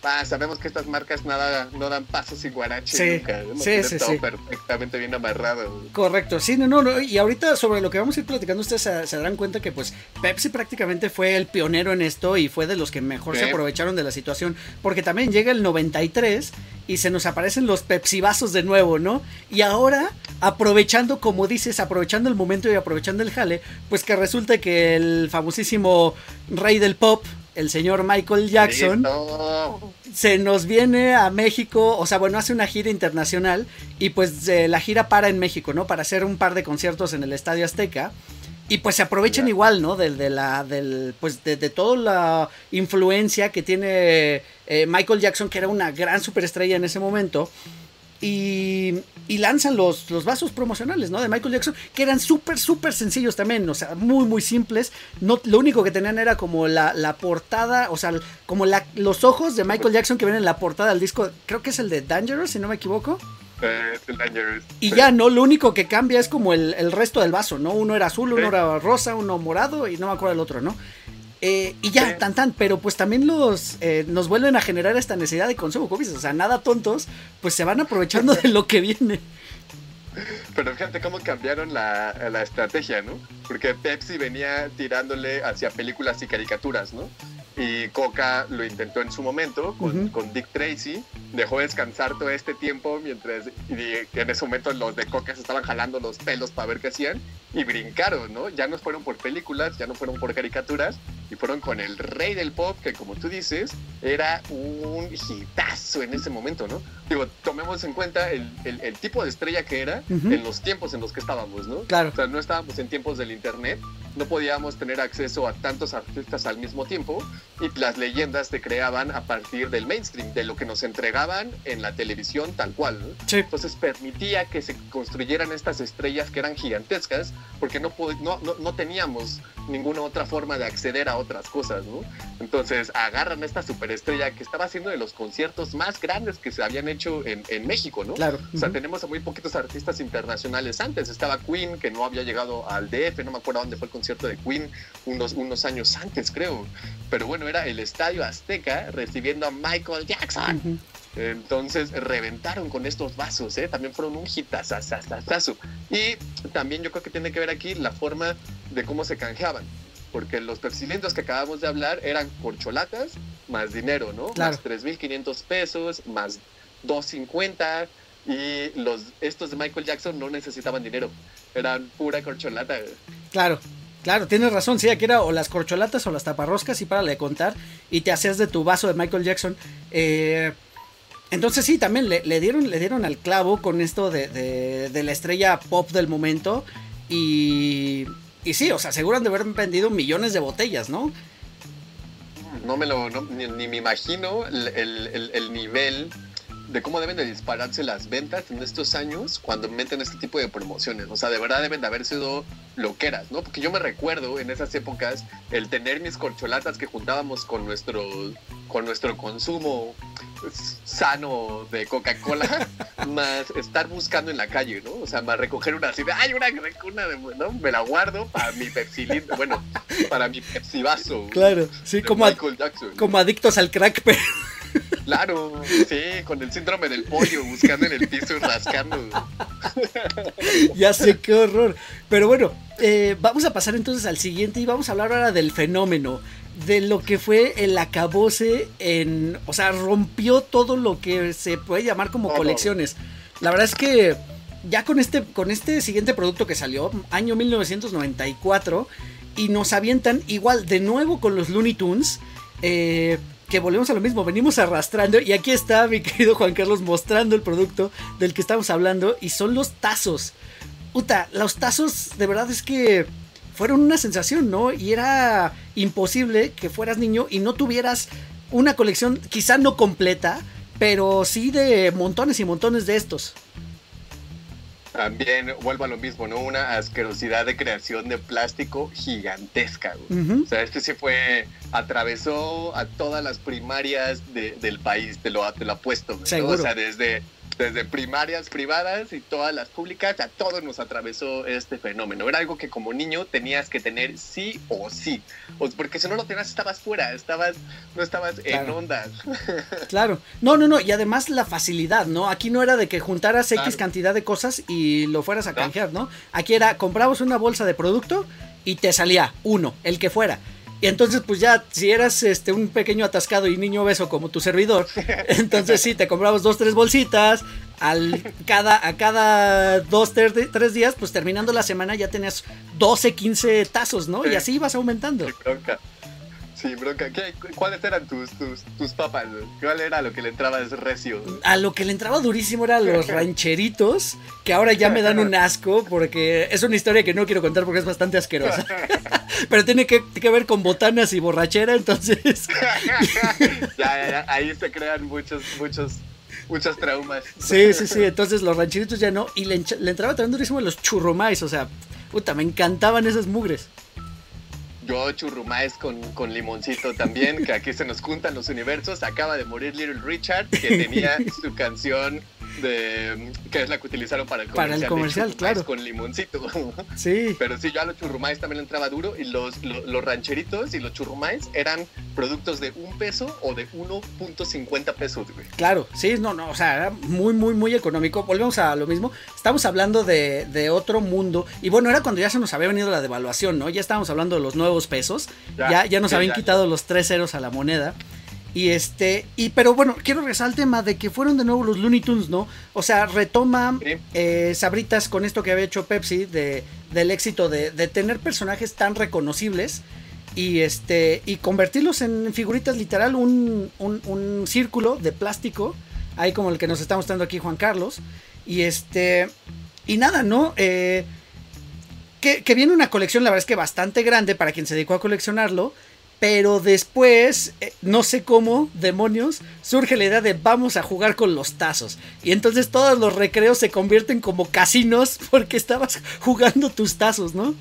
ah, sabemos que estas marcas nada, no dan pasos y guarache Sí, nunca. sí, sí, todo sí. perfectamente bien amarrado. Correcto, sí, no, no, no, y ahorita sobre lo que vamos a ir platicando, ustedes se, se darán cuenta que pues Pepsi prácticamente fue el pionero en esto y fue de los que mejor se aprovecharon de la situación, porque también llega el 93 y se nos aparecen los Pepsi vasos de nuevo, ¿no? Y ahora, aprovechando, como dices, aprovechando el momento y aprovechando el jale, pues que resulta que el famosísimo rey del pop, el señor Michael Jackson, Listo. se nos viene a México, o sea, bueno, hace una gira internacional y pues eh, la gira para en México, ¿no? Para hacer un par de conciertos en el Estadio Azteca. Y pues se aprovechan igual, ¿no? De, de la, del, pues de, de toda la influencia que tiene eh, Michael Jackson, que era una gran superestrella en ese momento. Y, y lanzan los, los vasos promocionales, ¿no? De Michael Jackson, que eran súper, súper sencillos también, o sea, muy, muy simples. No, lo único que tenían era como la, la portada, o sea, como la, los ojos de Michael Jackson que ven en la portada del disco, creo que es el de Dangerous, si no me equivoco. Eh, Dangerous. Y ya, ¿no? Lo único que cambia es como el, el resto del vaso, ¿no? Uno era azul, uno Sí. era rosa, uno morado y no me acuerdo el otro, ¿no? Eh, y ya, tan tan, pero pues también los eh, nos vuelven a generar esta necesidad de consumo, como dices, o sea, nada tontos, pues se van aprovechando de lo que viene. Pero fíjate cómo cambiaron la, la estrategia, ¿no? Porque Pepsi venía tirándole hacia películas y caricaturas, ¿no? Y Coca lo intentó en su momento con, Ujú. con Dick Tracy, dejó descansar todo este tiempo mientras y en ese momento los de Coca se estaban jalando los pelos para ver qué hacían y brincaron, ¿no? Ya no fueron por películas, ya no fueron por caricaturas y fueron con el rey del pop que como tú dices era un hitazo en ese momento, ¿no? Digo, tomemos en cuenta el, el- el tipo de estrella que era Ujú. en los tiempos en los que estábamos, ¿no? Claro. O sea, no estábamos en tiempos del internet, no podíamos tener acceso a tantos artistas al mismo tiempo y las leyendas se creaban a partir del mainstream, de lo que nos entregaban en la televisión tal cual, ¿no? Sí. Entonces permitía que se construyeran estas estrellas que eran gigantescas porque no, no, no, no teníamos ninguna otra forma de acceder a otras cosas, ¿no? Entonces agarran esta superestrella que estaba haciendo de los conciertos más grandes que se habían hecho en, en México, ¿no? Claro. O sea, ujú. tenemos a muy poquitos artistas internacionales antes. Estaba Queen, que no había llegado al DF, no me acuerdo dónde fue el concierto de Queen, unos, unos años antes, creo. Pero bueno, era el Estadio Azteca recibiendo a Michael Jackson. Entonces reventaron con estos vasos, ¿eh? también fueron un hitazazazazo. Y también yo creo que tiene que ver aquí la forma de cómo se canjeaban. Porque los pepsilindros que acabamos de hablar eran corcholatas más dinero, ¿no? Claro. Más 3.500 pesos, más 2.50 y los, estos de Michael Jackson no necesitaban dinero, eran pura corcholata. Claro, claro, tienes razón, sí, aquí era o las corcholatas o las taparroscas y para de contar y te hacías de tu vaso de Michael Jackson. Eh, entonces sí, también le, le, dieron, le dieron al clavo con esto de, de, de la estrella pop del momento y, y sí, o sea, aseguran de haber vendido millones de botellas, ¿no? No me lo, no, ni, ni, me imagino el, el, el, nivel de cómo deben de dispararse las ventas en estos años cuando meten este tipo de promociones. O sea, de verdad deben de haber sido loqueras, ¿no? Porque yo me recuerdo en esas épocas el tener mis corcholatas que juntábamos con nuestro, con nuestro consumo sano de Coca-Cola, más estar buscando en la calle, ¿no? O sea, más recoger una así de, ay, una, una de, ¿no? Me la guardo para mi Pepsi, bueno, para mi Pepsi vaso. Claro, sí, como, como adictos al crack, pero... Claro, sí, con el síndrome del pollo, buscando en el piso y rascando. ya sé, qué horror. Pero bueno, eh, vamos a pasar entonces al siguiente y vamos a hablar ahora del fenómeno. De lo que fue el acabose en. O sea, rompió todo lo que se puede llamar como colecciones. La verdad es que ya con este, con este siguiente producto que salió, año 1994, y nos avientan igual de nuevo con los Looney Tunes. Eh, que volvemos a lo mismo, venimos arrastrando y aquí está mi querido Juan Carlos mostrando el producto del que estamos hablando y son los tazos. Uta, los tazos de verdad es que fueron una sensación, ¿no? Y era imposible que fueras niño y no tuvieras una colección quizá no completa, pero sí de montones y montones de estos. También vuelvo a lo mismo, ¿no? Una asquerosidad de creación de plástico gigantesca. Uh -huh. O sea, este sí fue, atravesó a todas las primarias de, del país, te lo, te lo apuesto. ¿no? O sea, desde, desde primarias privadas y todas las públicas, a todos nos atravesó este fenómeno. Era algo que como niño tenías que tener sí o sí. O, porque si no lo tenías, estabas fuera, estabas, no estabas claro. en onda. claro. No, no, no. Y además la facilidad, ¿no? Aquí no era de que juntaras X cantidad de cosas y lo fueras a canjear, ¿no? Aquí era, comprabas una bolsa de producto y te salía uno, el que fuera. Y entonces, pues ya, si eras este un pequeño atascado y niño beso como tu servidor, entonces sí, te comprabas dos, tres bolsitas, al, cada, a cada dos, tres, tres días, pues terminando la semana ya tenías 12, 15 tazos, ¿no? Sí. Y así ibas aumentando. Sí. Sí, bronca. ¿Qué, ¿Cuáles eran tus, tus, tus papas? ¿Cuál era lo que le entraba de recio? A lo que le entraba durísimo eran los rancheritos, que ahora ya me dan un asco, porque es una historia que no quiero contar porque es bastante asquerosa. Pero tiene que, que, ver con botanas y borrachera, entonces. ya, ya, ya, ahí se crean muchos, muchos muchos traumas. Sí, sí, sí. Entonces los rancheritos ya no. Y le, le entraba también durísimo los churrumais. O sea, puta, me encantaban esas mugres. Yo churrumais con, con limoncito también, que aquí se nos juntan los universos. Acaba de morir Little Richard, que tenía su canción de que es la que utilizaron para el comercial. Para el comercial, claro. Con limoncito. Sí. Pero sí, yo a los churrumais también le entraba duro y los, los, los rancheritos y los churrumais eran productos de un peso o de 1.50 pesos, güey. Claro, sí, no, no, o sea, era muy, muy, muy económico. Volvemos a lo mismo. Estamos hablando de, de otro mundo. Y bueno, era cuando ya se nos había venido la devaluación, ¿no? Ya estábamos hablando de los nuevos pesos. Ya, ya, ya nos habían quitado los tres ceros a la moneda. Y este, y pero bueno, quiero regresar al tema de que fueron de nuevo los Looney Tunes, ¿no? O sea, retoma sí. eh, Sabritas con esto que había hecho Pepsi, de, del éxito de, de, tener personajes tan reconocibles y este, y convertirlos en figuritas literal, un, un, un círculo de plástico, ahí como el que nos está mostrando aquí Juan Carlos. Y este, y nada, ¿no? Eh, que, que viene una colección, la verdad es que bastante grande para quien se dedicó a coleccionarlo. Pero después, eh, no sé cómo, demonios, surge la idea de vamos a jugar con los tazos. Y entonces todos los recreos se convierten como casinos porque estabas jugando tus tazos, ¿no?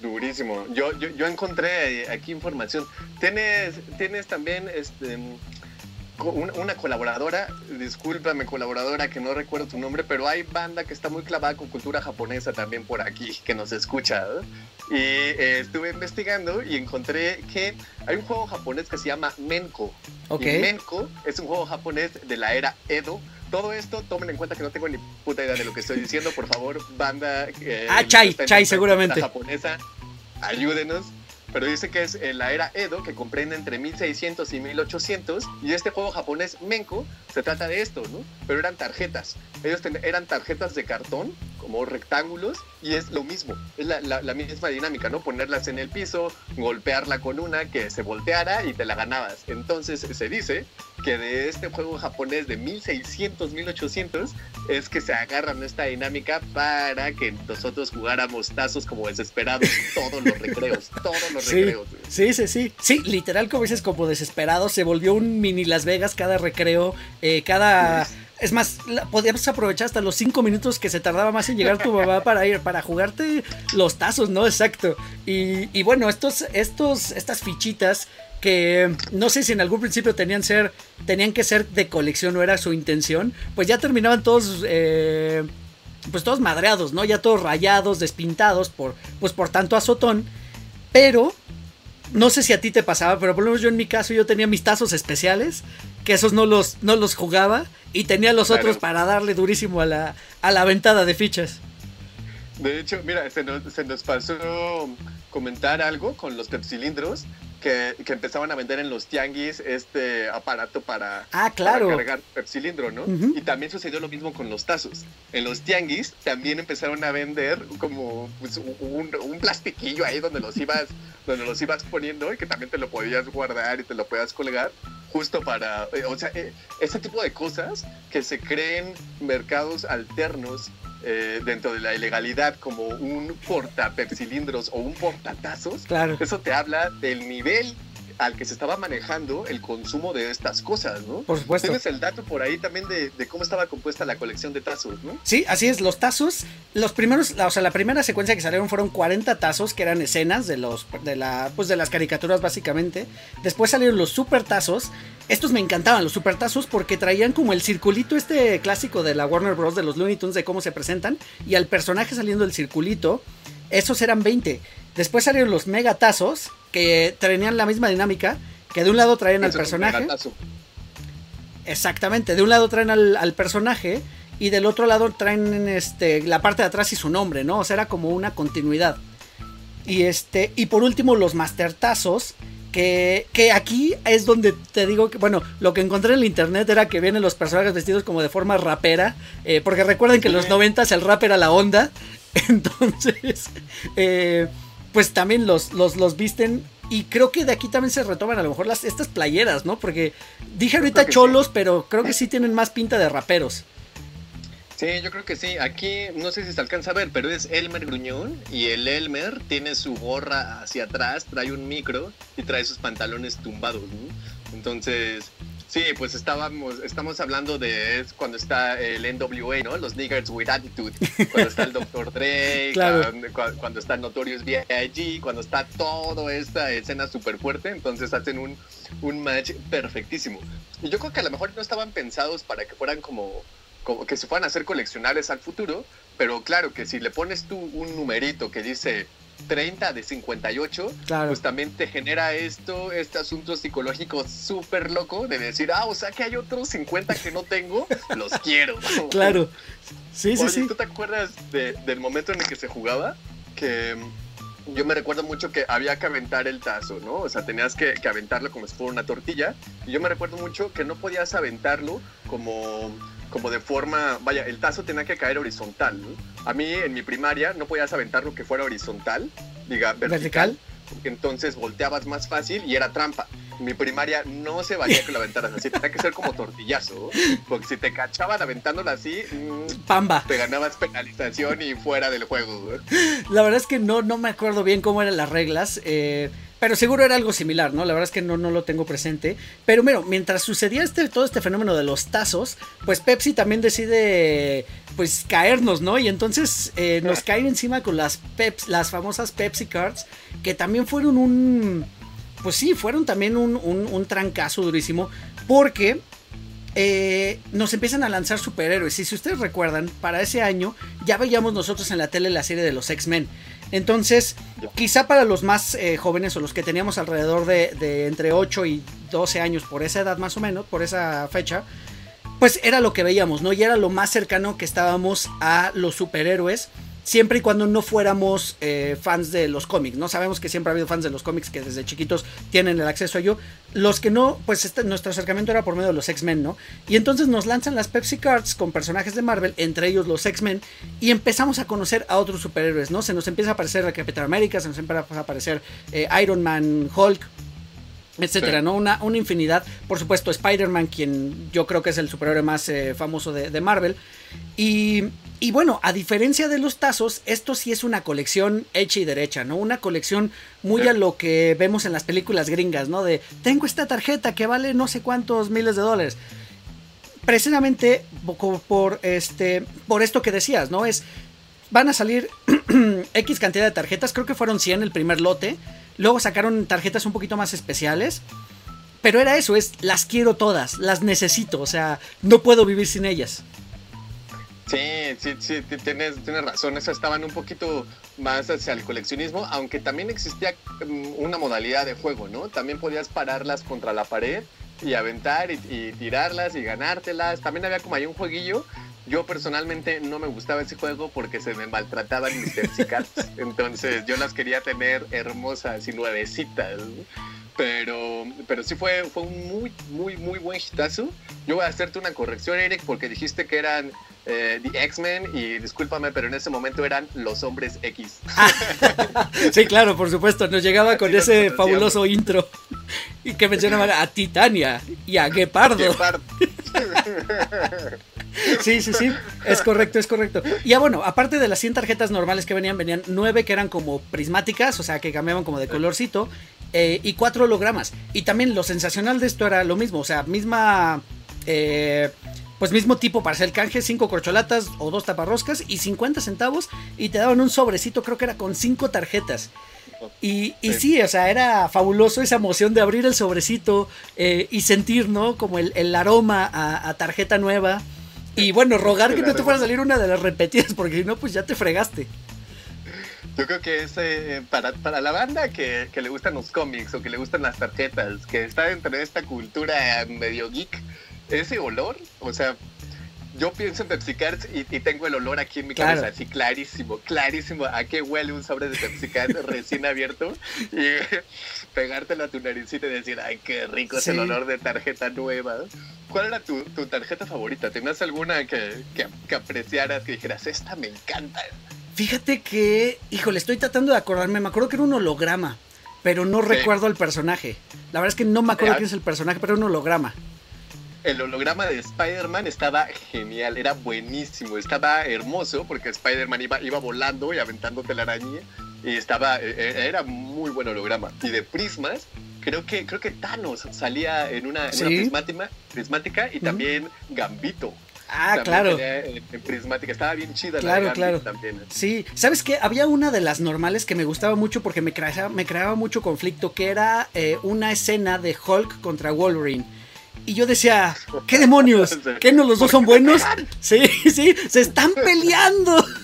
Durísimo. Yo, yo, yo encontré aquí información. Tienes, tienes también este, una colaboradora, discúlpame colaboradora que no recuerdo tu nombre, pero hay banda que está muy clavada con cultura japonesa también por aquí, que nos escucha. ¿eh? Y eh, estuve investigando y encontré que hay un juego japonés que se llama Menko. Okay. Y Menko es un juego japonés de la era Edo. Todo esto, tomen en cuenta que no tengo ni puta idea de lo que estoy diciendo. Por favor, banda. Eh, ah, Chai, Chai, seguramente. Japonesa, ayúdenos pero dice que es la era Edo, que comprende entre 1600 y 1800, y este juego japonés Menko se trata de esto, ¿no? Pero eran tarjetas. Ellos eran tarjetas de cartón, como rectángulos, y es lo mismo, es la, la, misma dinámica, ¿no? Ponerlas en el piso, golpearla con una que se volteara y te la ganabas. Entonces se dice que de este juego japonés de 1600, 1800 es que se agarran esta dinámica para que nosotros jugáramos tazos como desesperados todos los recreos, todos los recreos. Sí, sí, sí, sí, literal como dices como desesperados, se volvió un mini Las Vegas cada recreo, eh, cada... Es más, podíamos aprovechar hasta los cinco minutos que se tardaba más en llegar tu mamá para ir, para jugarte los tazos, ¿no? Exacto. Y, y bueno, estos, estos, estas fichitas que no sé si en algún principio tenían, ser, tenían que ser de colección o era su intención, pues ya terminaban todos, eh, pues todos madreados, ¿no? Ya todos rayados, despintados por, pues por tanto azotón. Pero, no sé si a ti te pasaba, pero por lo menos yo en mi caso yo tenía mis tazos especiales, que esos no los, no los jugaba, y tenía los otros para darle durísimo a la, a la ventada de fichas. De hecho, mira, se nos, se nos pasó comentar algo con los pepsilindros que, empezaban a vender en los tianguis este aparato para, ah, claro. cargar el cilindro, ¿no? Y también sucedió lo mismo con los tazos. En los tianguis también empezaron a vender como pues, un, un, plastiquillo ahí donde los ibas donde los ibas poniendo y que también te lo podías guardar y te lo podías colgar justo para, eh, o sea, eh, ese tipo de cosas que se creen mercados alternos eh, dentro de la ilegalidad como un portapepsilindros o un portatazos, claro. eso te habla del nivel al que se estaba manejando el consumo de estas cosas, ¿no? Por supuesto. Tienes el dato por ahí también de, cómo estaba compuesta la colección de tazos, ¿no? Sí, así es, los tazos, los primeros, o sea, la primera secuencia que salieron fueron 40 tazos, que eran escenas de los, de la, pues de las caricaturas básicamente. Después salieron los super tazos. Estos me encantaban, los super tazos, porque traían como el circulito este clásico de la Warner Bros. de los Looney Tunes, de cómo se presentan, y al personaje saliendo del circulito, esos eran 20. Después salieron los megatazos, que tenían la misma dinámica, que de un lado traían al personaje. Exactamente, de un lado traen al, personaje y del otro lado traen este, la parte de atrás y su nombre, ¿no? O sea, era como una continuidad. Y este, y por último, los mastertazos. Que, que aquí es donde te digo que, bueno, lo que encontré en el internet era que vienen los personajes vestidos como de forma rapera. Eh, porque recuerden que en los noventas el rap era la onda. Entonces, eh, pues también los, los, visten. Y creo que de aquí también se retoman a lo mejor las, estas playeras, ¿no? Porque dije ahorita cholos, pero creo que sí tienen más pinta de raperos. Sí, yo creo que sí. Aquí no sé si se alcanza a ver, pero es Elmer Gruñón y el Elmer tiene su gorra hacia atrás, trae un micro y trae sus pantalones tumbados, ¿no? Entonces, Sí, pues estábamos, estamos hablando de cuando está el NWA, ¿no? Los Niggers with Attitude, cuando está el Dr. Dre, cuando, está Notorious B.I.G., cuando está toda esta escena súper fuerte, entonces hacen un, un match perfectísimo. Y yo creo que a lo mejor no estaban pensados para que fueran como, como que se fueran a hacer coleccionables al futuro, pero claro que si le pones tú un numerito que dice 30 de 58, pues también te genera esto, este asunto psicológico súper loco de decir, ah, o sea que hay otros 50 que no tengo, los quiero. Claro. Sí, sí, sí. ¿Tú te acuerdas del momento en el que se jugaba? Que yo me recuerdo mucho que había que aventar el tazo, ¿no? O sea, tenías que, que, aventarlo como si fuera una tortilla. Y yo me recuerdo mucho que no podías aventarlo como como de forma, vaya, el tazo tenía que caer horizontal. A mí en mi primaria no podías aventar lo que fuera horizontal, diga vertical, entonces volteabas más fácil y era trampa. En mi primaria no se valía que lo aventaras así, tenía que ser como tortillazo, porque si te cachaban aventándola así, mm, pamba, te ganabas penalización y fuera del juego. La verdad es que no, no me acuerdo bien cómo eran las reglas. Eh, pero seguro era algo similar, ¿no? La verdad es que no, no lo tengo presente. Pero bueno, mientras sucedía este, todo este fenómeno de los tazos, pues Pepsi también decide pues caernos, ¿no? Y entonces eh, nos caen encima con las, Peps, las famosas Pepsi Cards, que también fueron un... Pues sí, fueron también un, un, un trancazo durísimo, porque eh, nos empiezan a lanzar superhéroes. Y si ustedes recuerdan, para ese año ya veíamos nosotros en la tele la serie de los X-Men. Entonces, quizá para los más eh, jóvenes o los que teníamos alrededor de, entre 8 y 12 años, por esa edad más o menos, por esa fecha, pues era lo que veíamos, ¿no? Y era lo más cercano que estábamos a los superhéroes siempre y cuando no fuéramos eh, fans de los cómics, ¿no? Sabemos que siempre ha habido fans de los cómics que desde chiquitos tienen el acceso a ello. Los que no, pues este, nuestro acercamiento era por medio de los X-Men, ¿no? Y entonces nos lanzan las Pepsi Cards con personajes de Marvel, entre ellos los X-Men, y empezamos a conocer a otros superhéroes, ¿no? Se nos empieza a aparecer la Capitán América, se nos empieza a aparecer eh, Iron Man, Hulk, etcétera, ¿no? Una, una infinidad. Por supuesto, Spider-Man, quien yo creo que es el superhéroe más eh, famoso de, Marvel. Y, y, bueno, a diferencia de los tazos, esto sí es una colección hecha y derecha, ¿no? Una colección muy a lo que vemos en las películas gringas, ¿no? De, tengo esta tarjeta que vale no sé cuántos miles de dólares. Precisamente por, este, por esto que decías, ¿no? Es, van a salir X cantidad de tarjetas, creo que fueron 100 el primer lote. Luego sacaron tarjetas un poquito más especiales. Pero era eso, es las quiero todas, las necesito, o sea, no puedo vivir sin ellas. Sí, sí, sí, tienes, tienes razón, esas estaban un poquito más hacia el coleccionismo, aunque también existía mm, una modalidad de juego, ¿no? También podías pararlas contra la pared y aventar y, y tirarlas y ganártelas. También había como ahí un jueguillo yo personalmente no me gustaba ese juego porque se me maltrataban mis Pepsi Entonces yo las quería tener hermosas y nuevecitas. Pero, pero sí fue, fue un muy, muy, muy buen hitazo. Yo voy a hacerte una corrección, Eric, porque dijiste que eran eh, The X-Men y discúlpame, pero en ese momento eran los hombres X. sí, claro, por supuesto. Nos llegaba con ese fabuloso intro y que mencionaban a Titania y a Gepardo. Gepardo. Sí, sí, sí, es correcto, es correcto. Y ya bueno, aparte de las 100 tarjetas normales que venían, venían 9 que eran como prismáticas, o sea, que cambiaban como de colorcito, eh, y 4 hologramas. Y también lo sensacional de esto era lo mismo, o sea, misma... Eh, pues mismo tipo para hacer el canje, 5 corcholatas o 2 taparroscas y 50 centavos y te daban un sobrecito, creo que era con 5 tarjetas. Y, y sí. o sea, era fabuloso esa emoción de abrir el sobrecito eh, y sentir, ¿no? Como el, aroma a, tarjeta nueva. Y bueno, rogar que no te fuera a salir una de las repetidas, porque si no, pues ya te fregaste. Yo creo que es eh, para, para, la banda que, que, le gustan los cómics o que le gustan las tarjetas, que está dentro de esta cultura medio geek, ese olor, o sea, yo pienso en Pepsi Cards y, tengo el olor aquí en mi cabeza, así clarísimo, clarísimo. ¿A qué huele un sobre de Pepsi Cards recién abierto? Y pegártelo a tu naricita y decir, ay, qué rico es el olor de tarjeta nueva. ¿Cuál era tu, tarjeta favorita? ¿Tenías alguna que, que, apreciaras, que dijeras, esta me encanta? Fíjate que, híjole, estoy tratando de acordarme. Me acuerdo que era un holograma, pero no recuerdo el personaje. La verdad es que no me acuerdo quién es el personaje, pero era un holograma el holograma de Spider-Man estaba genial, era buenísimo, estaba hermoso porque Spider-Man iba, iba volando y aventándote la araña y estaba, e, e, era muy buen holograma. Y de prismas, creo que, creo que Thanos salía en una, prismática, y también Gambito. Ah, claro. En, prismática, estaba bien chida claro, la claro. también. Sí, ¿sabes qué? Había una de las normales que me gustaba mucho porque me creaba, me creaba mucho conflicto, que era eh, una escena de Hulk contra Wolverine y yo decía, ¿qué demonios? ¿Qué no los dos son buenos? Sí, sí, se están peleando.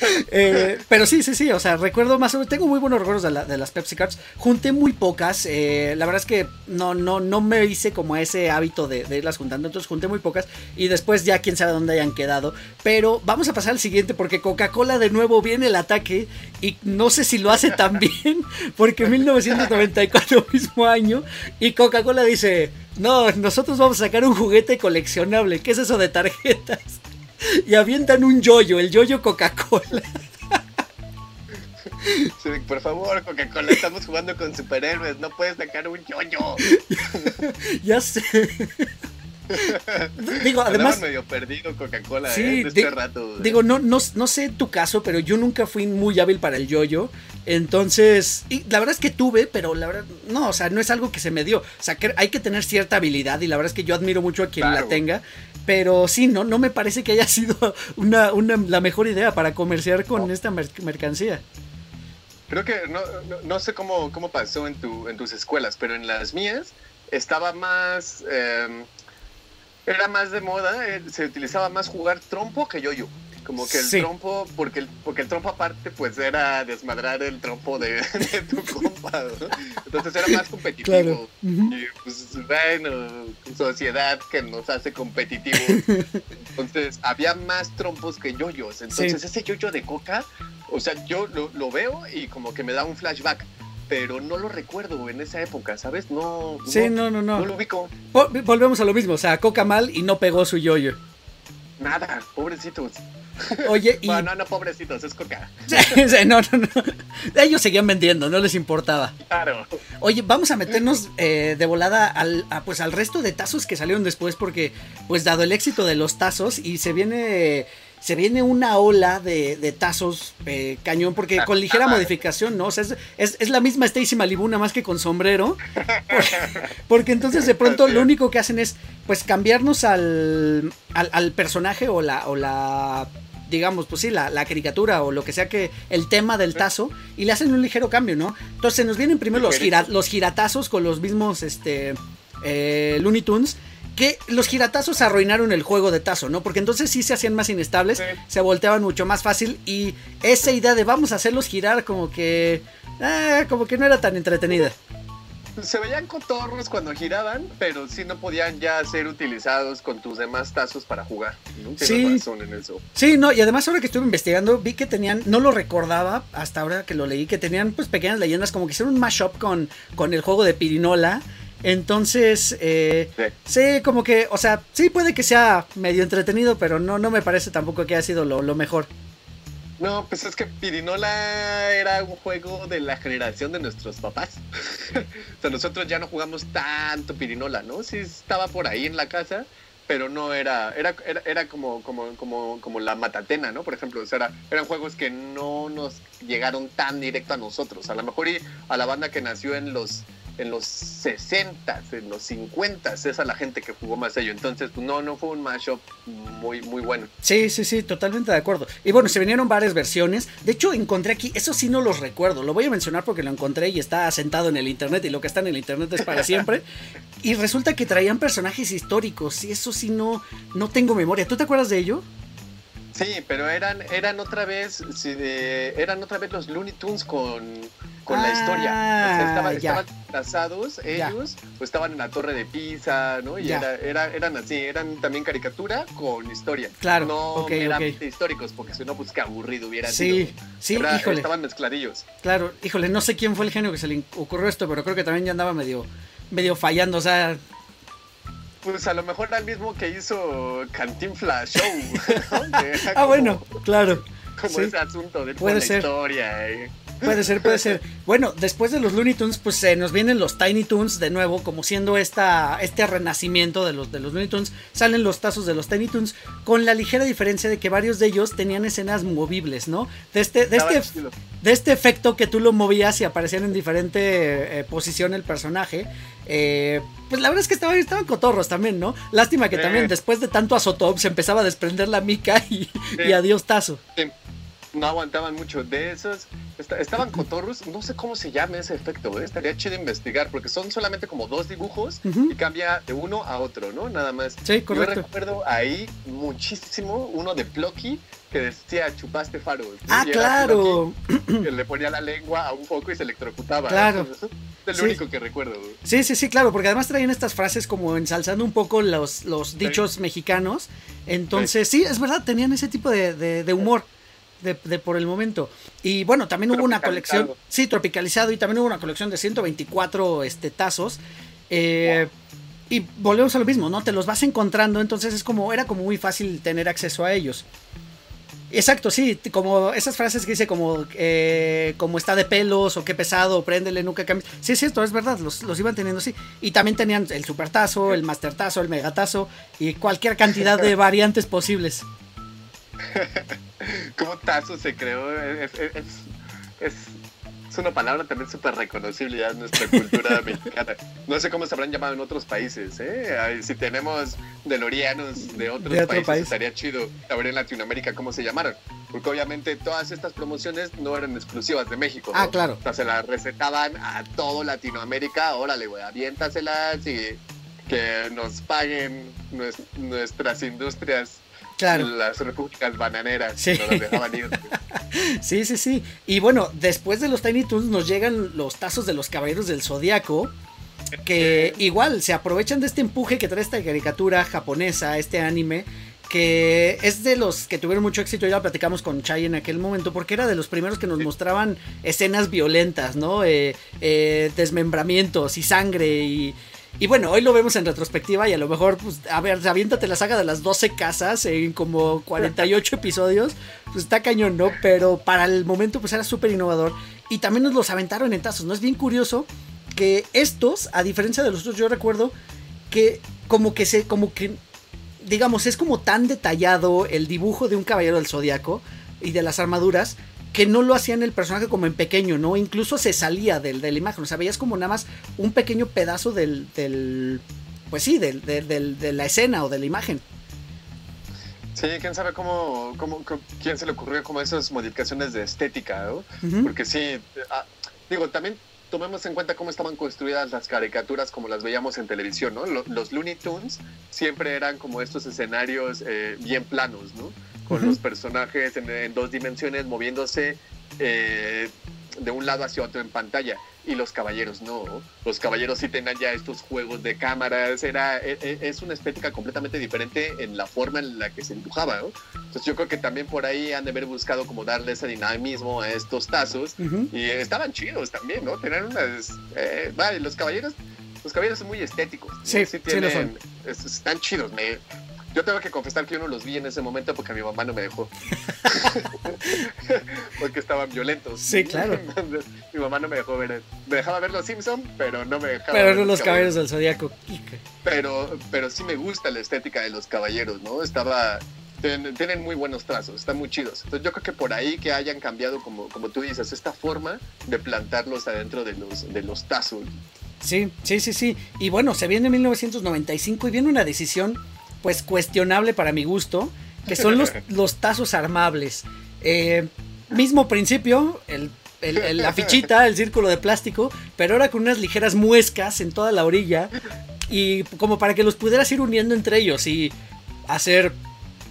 Eh, pero sí, sí, sí, o sea, recuerdo más o menos, tengo muy buenos recuerdos de, las Pepsi Cards. Junté muy pocas, eh, la verdad es que no, no, no me hice como ese hábito de, irlas juntando, entonces junté muy pocas y después ya quién sabe dónde hayan quedado. Pero vamos a pasar al siguiente porque Coca-Cola de nuevo viene el ataque y no sé si lo hace tan bien porque 1994 mismo año y Coca-Cola dice, no, nosotros vamos a sacar un juguete coleccionable, ¿qué es eso de tarjetas? Y avientan un yoyo, el yoyo Coca-Cola. por favor, Coca-Cola, estamos jugando con superhéroes, no puedes sacar un yoyo. ya sé. digo, además. medio perdido Coca-Cola ¿eh? este rato. Digo, no, no, no sé tu caso, pero yo nunca fui muy hábil para el yoyo. Entonces, y la verdad es que tuve, pero la verdad, no, o sea, no es algo que se me dio. O sea, que hay que tener cierta habilidad y la verdad es que yo admiro mucho a quien la tenga. Pero sí, no, no me parece que haya sido una, una la mejor idea para comerciar con esta mercancía. Creo que no, no, sé cómo, cómo pasó en, tu, en tus escuelas, pero en las mías estaba más. Em, era más de moda, eh, se utilizaba más jugar trompo que yo-yo. Como que el trompo, porque el, porque el trompo aparte pues era desmadrar el trompo de, tu compa, Entonces era más competitivo. Y pues bueno, sociedad que nos hace competitivos. Entonces había más trompos que yoyos. Entonces ese yoyo de coca, o sea, yo lo, lo veo y como que me da un flashback pero no lo recuerdo en esa época, ¿sabes? No. Sí, no, no, no. No lo ubico. Volvemos a lo mismo, o sea, Coca mal y no pegó su yoyo. Nada, pobrecitos. Oye, y. Bueno, no, no, pobrecitos, es Coca. no, no, no. Ellos seguían vendiendo, no les importaba. Claro. Oye, vamos a meternos eh, de volada al, pues al resto de tazos que salieron después, porque, pues dado el éxito de los tazos, y se viene se viene una ola de, tazos eh, cañón, porque con ligera modificación, ¿no? O sea, es, la misma Stacy Malibu, nada más que con sombrero. Porque, entonces de pronto lo único que hacen es, pues, cambiarnos al, al, personaje o la, o la digamos, pues sí, la, caricatura o lo que sea que el tema del tazo y le hacen un ligero cambio, ¿no? Entonces nos vienen primero los, los giratazos con los mismos este, eh, Looney Tunes que los giratazos arruinaron el juego de tazo, ¿no? Porque entonces sí se hacían más inestables, se volteaban mucho más fácil y esa idea de vamos a hacerlos girar como que... Ah, como que no era tan entretenida. Se veían cotorros cuando giraban, pero sí no podían ya ser utilizados con tus demás tazos para jugar. ¿no? Sí. razón en eso. Sí, no, y además ahora que estuve investigando, vi que tenían, no lo recordaba hasta ahora que lo leí, que tenían pues pequeñas leyendas como que hicieron un mashup con, con el juego de Pirinola entonces, eh, sí. como que, o sea, sí puede que sea medio entretenido, pero no, no me parece tampoco que haya sido lo, mejor. No, pues es que Pirinola era un juego de la generación de nuestros papás. o sea, nosotros ya no jugamos tanto Pirinola, ¿no? Sí estaba por ahí en la casa, pero no era, era, era, como, como, como, como la matatena, ¿no? Por ejemplo, o sea, eran juegos que no nos llegaron tan directo a nosotros. A lo mejor y a la banda que nació en los en los 60, en los 50, esa la gente que jugó más ello. Entonces, no, no fue un mashup muy, muy bueno. Sí, sí, sí, totalmente de acuerdo. Y bueno, se vinieron varias versiones. De hecho, encontré aquí, eso sí no los recuerdo. Lo voy a mencionar porque lo encontré y está asentado en el internet y lo que está en el internet es para siempre. y resulta que traían personajes históricos y eso sí no, no tengo memoria. ¿Tú te acuerdas de ello? Sí, pero eran, eran otra vez, sí, eran otra vez los Looney Tunes con, con la historia. Ah, estaban trazados ellos, o estaban en la torre de Pisa, ¿no? Y era, eran así, eran también caricatura con historia. Claro. No eran históricos, porque si no, pues qué aburrido hubiera sí, sido. Sí, híjole. Estaban mezcladillos. Claro, híjole, no sé quién fue el genio que se le ocurrió esto, pero creo que también ya andaba medio, medio fallando, o sea pues a lo mejor era el mismo que hizo Cantinflas Show. ah, bueno, claro. Como ese asunto de la historia. Eh. Puede ser, puede ser. Bueno, después de los Looney Tunes, pues se nos vienen los Tiny Tunes de nuevo, como siendo esta, este renacimiento de los, de los Looney Tunes. Salen los tazos de los Tiny Tunes, con la ligera diferencia de que varios de ellos tenían escenas movibles, ¿no? De este, de este, de este efecto que tú lo movías y aparecían en diferente eh, posición el personaje. Eh, pues la verdad es que estaban, estaban cotorros también, ¿no? Lástima que también después de tanto azotop se empezaba a desprender la mica y, y adiós tazo no aguantaban mucho. De esos, estaban cotorros, no sé cómo se llama ese efecto, ¿eh? estaría chido investigar, porque son solamente como dos dibujos y cambia de uno a otro, ¿no? Nada más. Sí, correcto. Yo recuerdo ahí muchísimo uno de Plucky que decía chupaste faros. Ah, claro. que le ponía la lengua a un foco y se electrocutaba. Claro. Es lo único que recuerdo. Sí, sí, sí, claro, porque además traían estas frases como ensalzando un poco los, los dichos mexicanos. Entonces, sí. es verdad, tenían ese tipo de humor de, por el momento. Y bueno, también hubo una colección, sí, tropicalizado, y también hubo una colección de 124 este, tazos. Eh, y volvemos a lo mismo, ¿no? Te los vas encontrando, entonces es como, era como muy fácil tener acceso a ellos. Exacto, sí, como esas frases que dice como, eh, como está de pelos o qué pesado, préndele, nunca cambies. Sí, sí, esto es verdad, los, los iban teniendo así. Y también tenían el supertazo, el mastertazo, el megatazo y cualquier cantidad de variantes posibles. ¿Cómo Tazo se creó? Es, es, una palabra también súper reconocible ya en nuestra cultura mexicana. No sé cómo se habrán llamado en otros países. ¿eh? Si tenemos delorianos de otros países, país? estaría chido saber en Latinoamérica cómo se llamaron. Porque obviamente todas estas promociones no eran exclusivas de México. Ah, claro. O sea, se las recetaban a todo Latinoamérica. Órale, güey, aviéntaselas y que nos paguen nuestras industrias las repúblicas bananeras. Sí. No los dejaban ir. sí, sí, sí. Y bueno, después de los Tiny Toons nos llegan los tazos de los Caballeros del Zodiaco. Que igual se aprovechan de este empuje que trae esta caricatura japonesa, este anime, que es de los que tuvieron mucho éxito, ya lo platicamos con Chai en aquel momento, porque era de los primeros que nos mostraban escenas violentas, ¿no? Eh, eh, desmembramientos y sangre y... Y bueno, hoy lo vemos en retrospectiva y a lo mejor, pues, a ver, aviéntate la saga de las 12 casas en como 48 episodios, pues está cañón, ¿no? Pero para el momento, pues era súper innovador. Y también nos los aventaron en tazos, ¿no? Es bien curioso que estos, a diferencia de los otros, yo recuerdo que como que se, como que digamos, es como tan detallado el dibujo de un caballero del zodiaco y de las armaduras que no lo hacían el personaje como en pequeño, ¿no? Incluso se salía del, de la imagen, o sea, veías como nada más un pequeño pedazo del, del pues sí, del, del, de la escena o de la imagen. Sí, quién sabe cómo, cómo, quién se le ocurrió como esas modificaciones de estética, ¿no? Porque sí, ah, digo, también tomemos en cuenta cómo estaban construidas las caricaturas como las veíamos en televisión, ¿no? Los, Looney Tunes siempre eran como estos escenarios eh, bien planos, ¿no? Con los personajes en, dos dimensiones moviéndose eh, de un lado hacia otro en pantalla y los caballeros no. Los caballeros sí tenían ya estos juegos de cámaras, era, e, e, es una estética completamente diferente en la forma en la que se dibujaba. ¿no? Entonces yo creo que también por ahí han de haber buscado como darle ese dinamismo a estos tazos y estaban chidos también, ¿no? Tener unas... Eh, vale, los caballeros... Los caballeros son muy estéticos. Sí, sí, tienen, son. Están chidos. Me, yo tengo que confesar que yo no los vi en ese momento porque mi mamá no me dejó. porque estaban violentos. Sí, claro. mi mamá no me dejó ver. Me dejaba ver los Simpsons, pero no me dejaba Pero ver no los caballeros del Zodíaco. Pero, pero sí me gusta la estética de los caballeros, ¿no? Estaba. Tienen, muy buenos trazos, están muy chidos. Entonces yo creo que por ahí que hayan cambiado, como, como tú dices, esta forma de plantarlos adentro de los, de los tazos. Sí, sí, sí, sí. Y bueno, se viene 1995 y viene una decisión pues cuestionable para mi gusto, que son los, los tazos armables. Eh, mismo principio, el, la fichita, el círculo de plástico, pero ahora con unas ligeras muescas en toda la orilla y como para que los pudieras ir uniendo entre ellos y hacer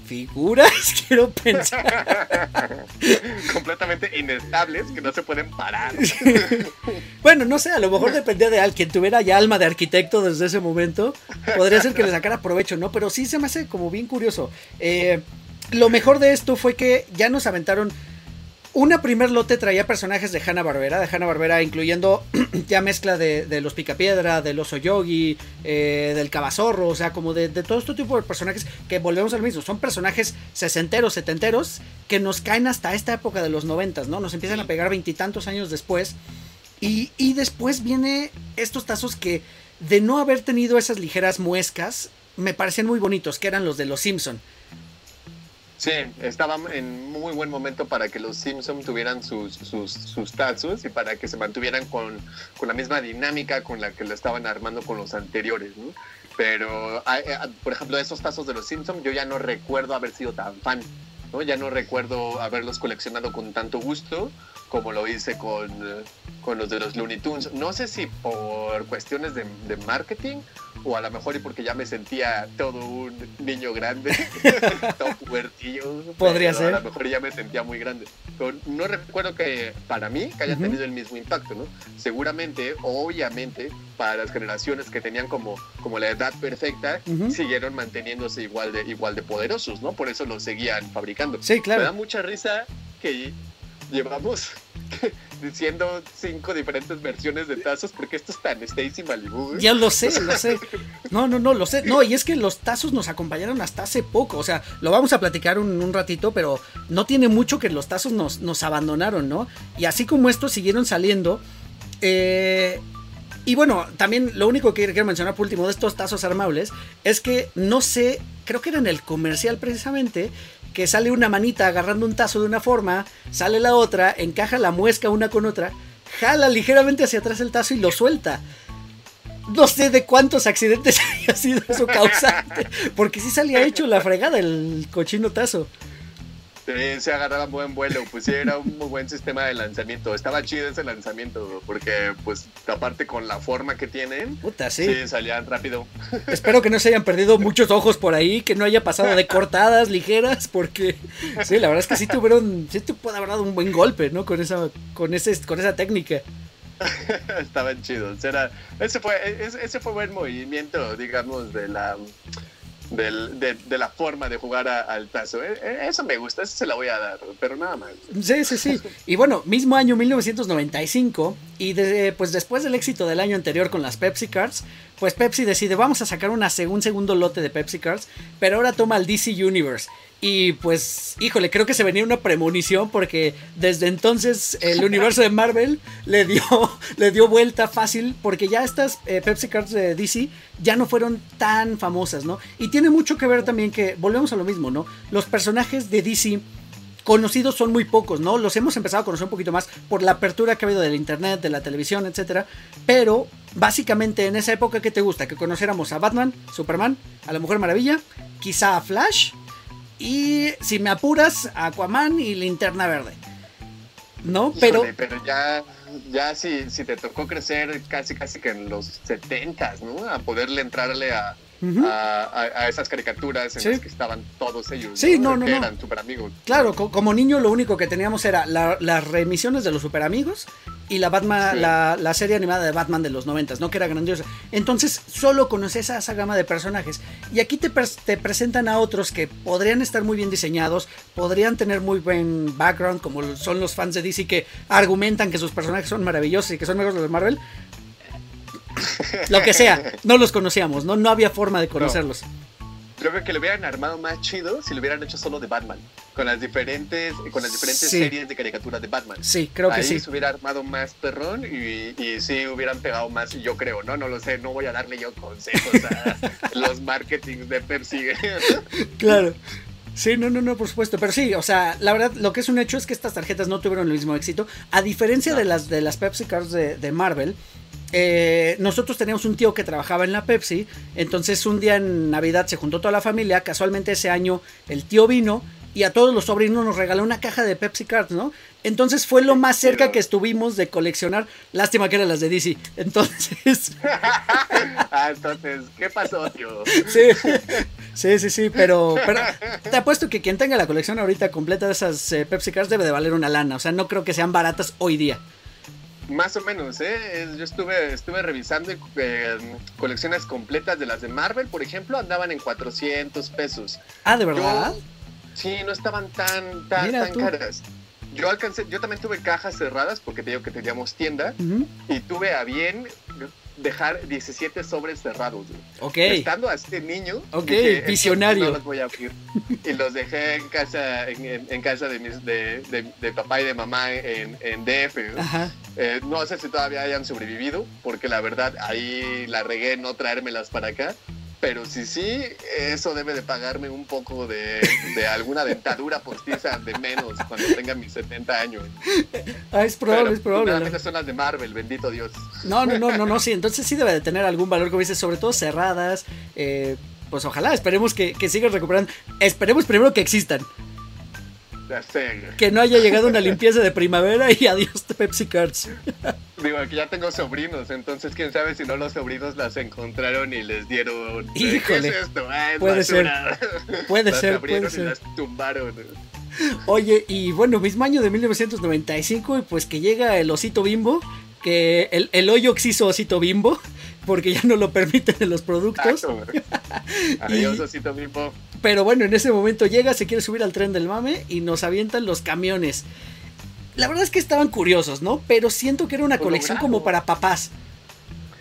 figuras, quiero pensar. Completamente inestables que no se pueden parar. bueno, no sé, a lo mejor dependía de alguien tuviera ya alma de arquitecto desde ese momento. Podría ser que le sacara provecho, ¿no? Pero sí se me hace como bien curioso. Eh, lo mejor de esto fue que ya nos aventaron una primer lote traía personajes de Hanna Barbera, de Hanna Barbera, incluyendo ya mezcla de, los Picapiedra, del Oso Yogi, eh, del Cabazorro, o sea, como de, todo este tipo de personajes que volvemos al mismo. Son personajes sesenteros, setenteros, que nos caen hasta esta época de los noventas, ¿no? Nos empiezan a pegar veintitantos años después. Y, y después viene estos tazos que, de no haber tenido esas ligeras muescas, me parecían muy bonitos, que eran los de los Simpson. Sí, estaba en muy buen momento para que los Simpsons tuvieran sus, sus, tazos y para que se mantuvieran con, la misma dinámica con la que lo estaban armando con los anteriores, ¿no? Pero, eh, por ejemplo, esos tazos de los Simpsons yo ya no recuerdo haber sido tan fan, ¿no? Ya no recuerdo haberlos coleccionado con tanto gusto como lo hice con, con los de los Looney Tunes. No sé si por cuestiones de, de marketing o a lo mejor y porque ya me sentía todo un niño grande, todo puertillo. Podría ser. A lo mejor ya me sentía muy grande. Pero no recuerdo que para mí que haya tenido el mismo impacto, ¿no? Seguramente, obviamente, para las generaciones que tenían como, como la edad perfecta, siguieron manteniéndose igual de, igual de poderosos, ¿no? Por eso los seguían fabricando. Sí, claro. Me da mucha risa que llevamos diciendo cinco diferentes versiones de tazos porque esto es tan Stacy Malibu. Ya lo sé, lo sé. No, no, no, lo sé. No, y es que los tazos nos acompañaron hasta hace poco. O sea, lo vamos a platicar un, ratito, pero no tiene mucho que los tazos nos, nos abandonaron, ¿no? Y así como estos siguieron saliendo. Eh, y bueno, también lo único que quiero mencionar por último de estos tazos armables es que no sé, creo que era en el comercial precisamente, que sale una manita agarrando un tazo de una forma, sale la otra, encaja la muesca una con otra, jala ligeramente hacia atrás el tazo y lo suelta. No sé de cuántos accidentes haya sido eso causante, porque sí salía hecho la fregada el cochino tazo. Sí, se agarraban buen vuelo, pues sí, era un muy buen sistema de lanzamiento. Estaba chido ese lanzamiento, porque pues aparte con la forma que tienen, Puta, sí. sí, salían rápido. Espero que no se hayan perdido muchos ojos por ahí, que no haya pasado de cortadas ligeras, porque sí, la verdad es que sí tuvieron, sí te puede haber dado un buen golpe, ¿no? Con esa, con ese, con esa técnica. Estaban chidos. Era, ese fue, ese, ese fue buen movimiento, digamos, de la del- de, de la forma de jugar al tazo. Eh, eh, Eso me gusta, eso se la voy a dar, pero nada más. Sí, sí, sí. Y bueno, mismo año 1995, y de- pues después del éxito del año anterior con las Pepsi Cards, pues Pepsi decide, vamos a sacar una, un segundo lote de Pepsi Cards, pero ahora toma el DC Universe. Y pues, híjole, creo que se venía una premonición porque desde entonces el universo de Marvel le dio, le dio vuelta fácil porque ya estas eh, Pepsi Cards de DC ya no fueron tan famosas, ¿no? Y tiene mucho que ver también que, volvemos a lo mismo, ¿no? Los personajes de DC conocidos son muy pocos, ¿no? Los hemos empezado a conocer un poquito más por la apertura que ha habido del internet, de la televisión, etcétera. Pero básicamente en esa época que te gusta, que conociéramos a Batman, Superman, a la Mujer Maravilla, quizá a Flash y si me apuras a Aquaman y Linterna Verde. ¿No? Pero Híjole, pero ya, ya si, si te tocó crecer casi casi que en los 70 ¿no? A poderle entrarle a, A, a- a esas caricaturas en Sí. las que estaban todos ellos. Sí, no, no, eran super amigos. Claro, co- como niño lo único que teníamos era la- las reemisiones de los Super Amigos y la Batman, Sí. la, la serie animada de Batman de los noventas, ¿no? Que era grandiosa. Entonces, solo conoces a esa gama de personajes. Y aquí te, te presentan a otros que podrían estar muy bien diseñados, podrían tener muy buen background, como son los fans de DC que argumentan que sus personajes son maravillosos y que son mejores de los de Marvel. Lo que sea, no los conocíamos, ¿no? No había forma de conocerlos. Yo creo que lo hubieran armado más chido si lo hubieran hecho solo de Batman. Con las diferentes, con las diferentes Sí. series de caricaturas de Batman. Sí, creo que sí. se hubiera armado más perrón y, y sí hubieran pegado más, yo creo, ¿no? No lo sé, no voy a darle yo consejos a los marketings de Pepsi. Claro. Sí, no, no, no, por supuesto. Pero sí, o sea, la verdad, lo que es un hecho es que estas tarjetas no tuvieron el mismo éxito. A diferencia No. de las de las Pepsi Cards de, de Marvel, eh, nosotros teníamos un tío que trabajaba en la Pepsi. Entonces, un día en Navidad se juntó toda la familia. Casualmente ese año el tío vino y a todos los sobrinos nos regaló una caja de Pepsi Cards, ¿no? Entonces fue lo más cerca que estuvimos de coleccionar. Lástima que eran las de DC. Entonces. ah, entonces, ¿qué pasó, tío? Sí, sí, sí, sí, pero, pero te apuesto que quien tenga la colección ahorita completa de esas eh, Pepsi Cards debe de valer una lana. O sea, no creo que sean baratas hoy día. Más o menos, ¿eh? Yo estuve, estuve revisando eh, colecciones completas de las de Marvel, por ejemplo, andaban en 400 pesos. Ah, ¿de verdad? Yo- sí, no estaban tan, tan, Mira tan tú. caras. Yo alcancé, yo también tuve cajas cerradas porque te digo que teníamos tienda y tuve a bien dejar 17 sobres cerrados. güey. Ok. Estando a este niño, Ok, dije, "Estos visionario. No los voy a abrir. Y los dejé en casa, en, en- casa de, mis, de, de- de papá y de mamá en, en DF. güey. Ajá. Eh, no sé si todavía hayan sobrevivido, porque la verdad ahí la regué no traérmelas para acá. Pero si sí, eso debe de pagarme un poco de, de alguna dentadura postiza de menos cuando tenga mis 70 años. Ah, es probable, Pero es probable. afortunadamente son las de Marvel, bendito Dios. No, no, no, no, no, sí. Entonces sí debe de tener algún valor, como dices, sobre todo cerradas. eh, pues ojalá, esperemos que, que sigan recuperando. Esperemos primero que existan. Ya sé, güey. Que no haya llegado una limpieza de primavera y adiós de Pepsi Cards. Digo, aquí ya tengo sobrinos, entonces quién sabe si no los sobrinos las encontraron y les dieron. Híjole. ¿Qué es esto? Ah, es Puede ser. basura. Puede Las ser, abrieron puede y ser. las tumbaron. Oye, y bueno, mismo año de 1995, y pues que llega el osito bimbo, que el, el hoyo hizo osito bimbo, porque ya no lo permiten en los productos. Adiós, osito Bimbo. Pero bueno, en ese momento llega, se quiere subir al tren del mame y nos avientan los camiones. La verdad es que estaban curiosos, ¿no? Pero siento que era una colección como para papás.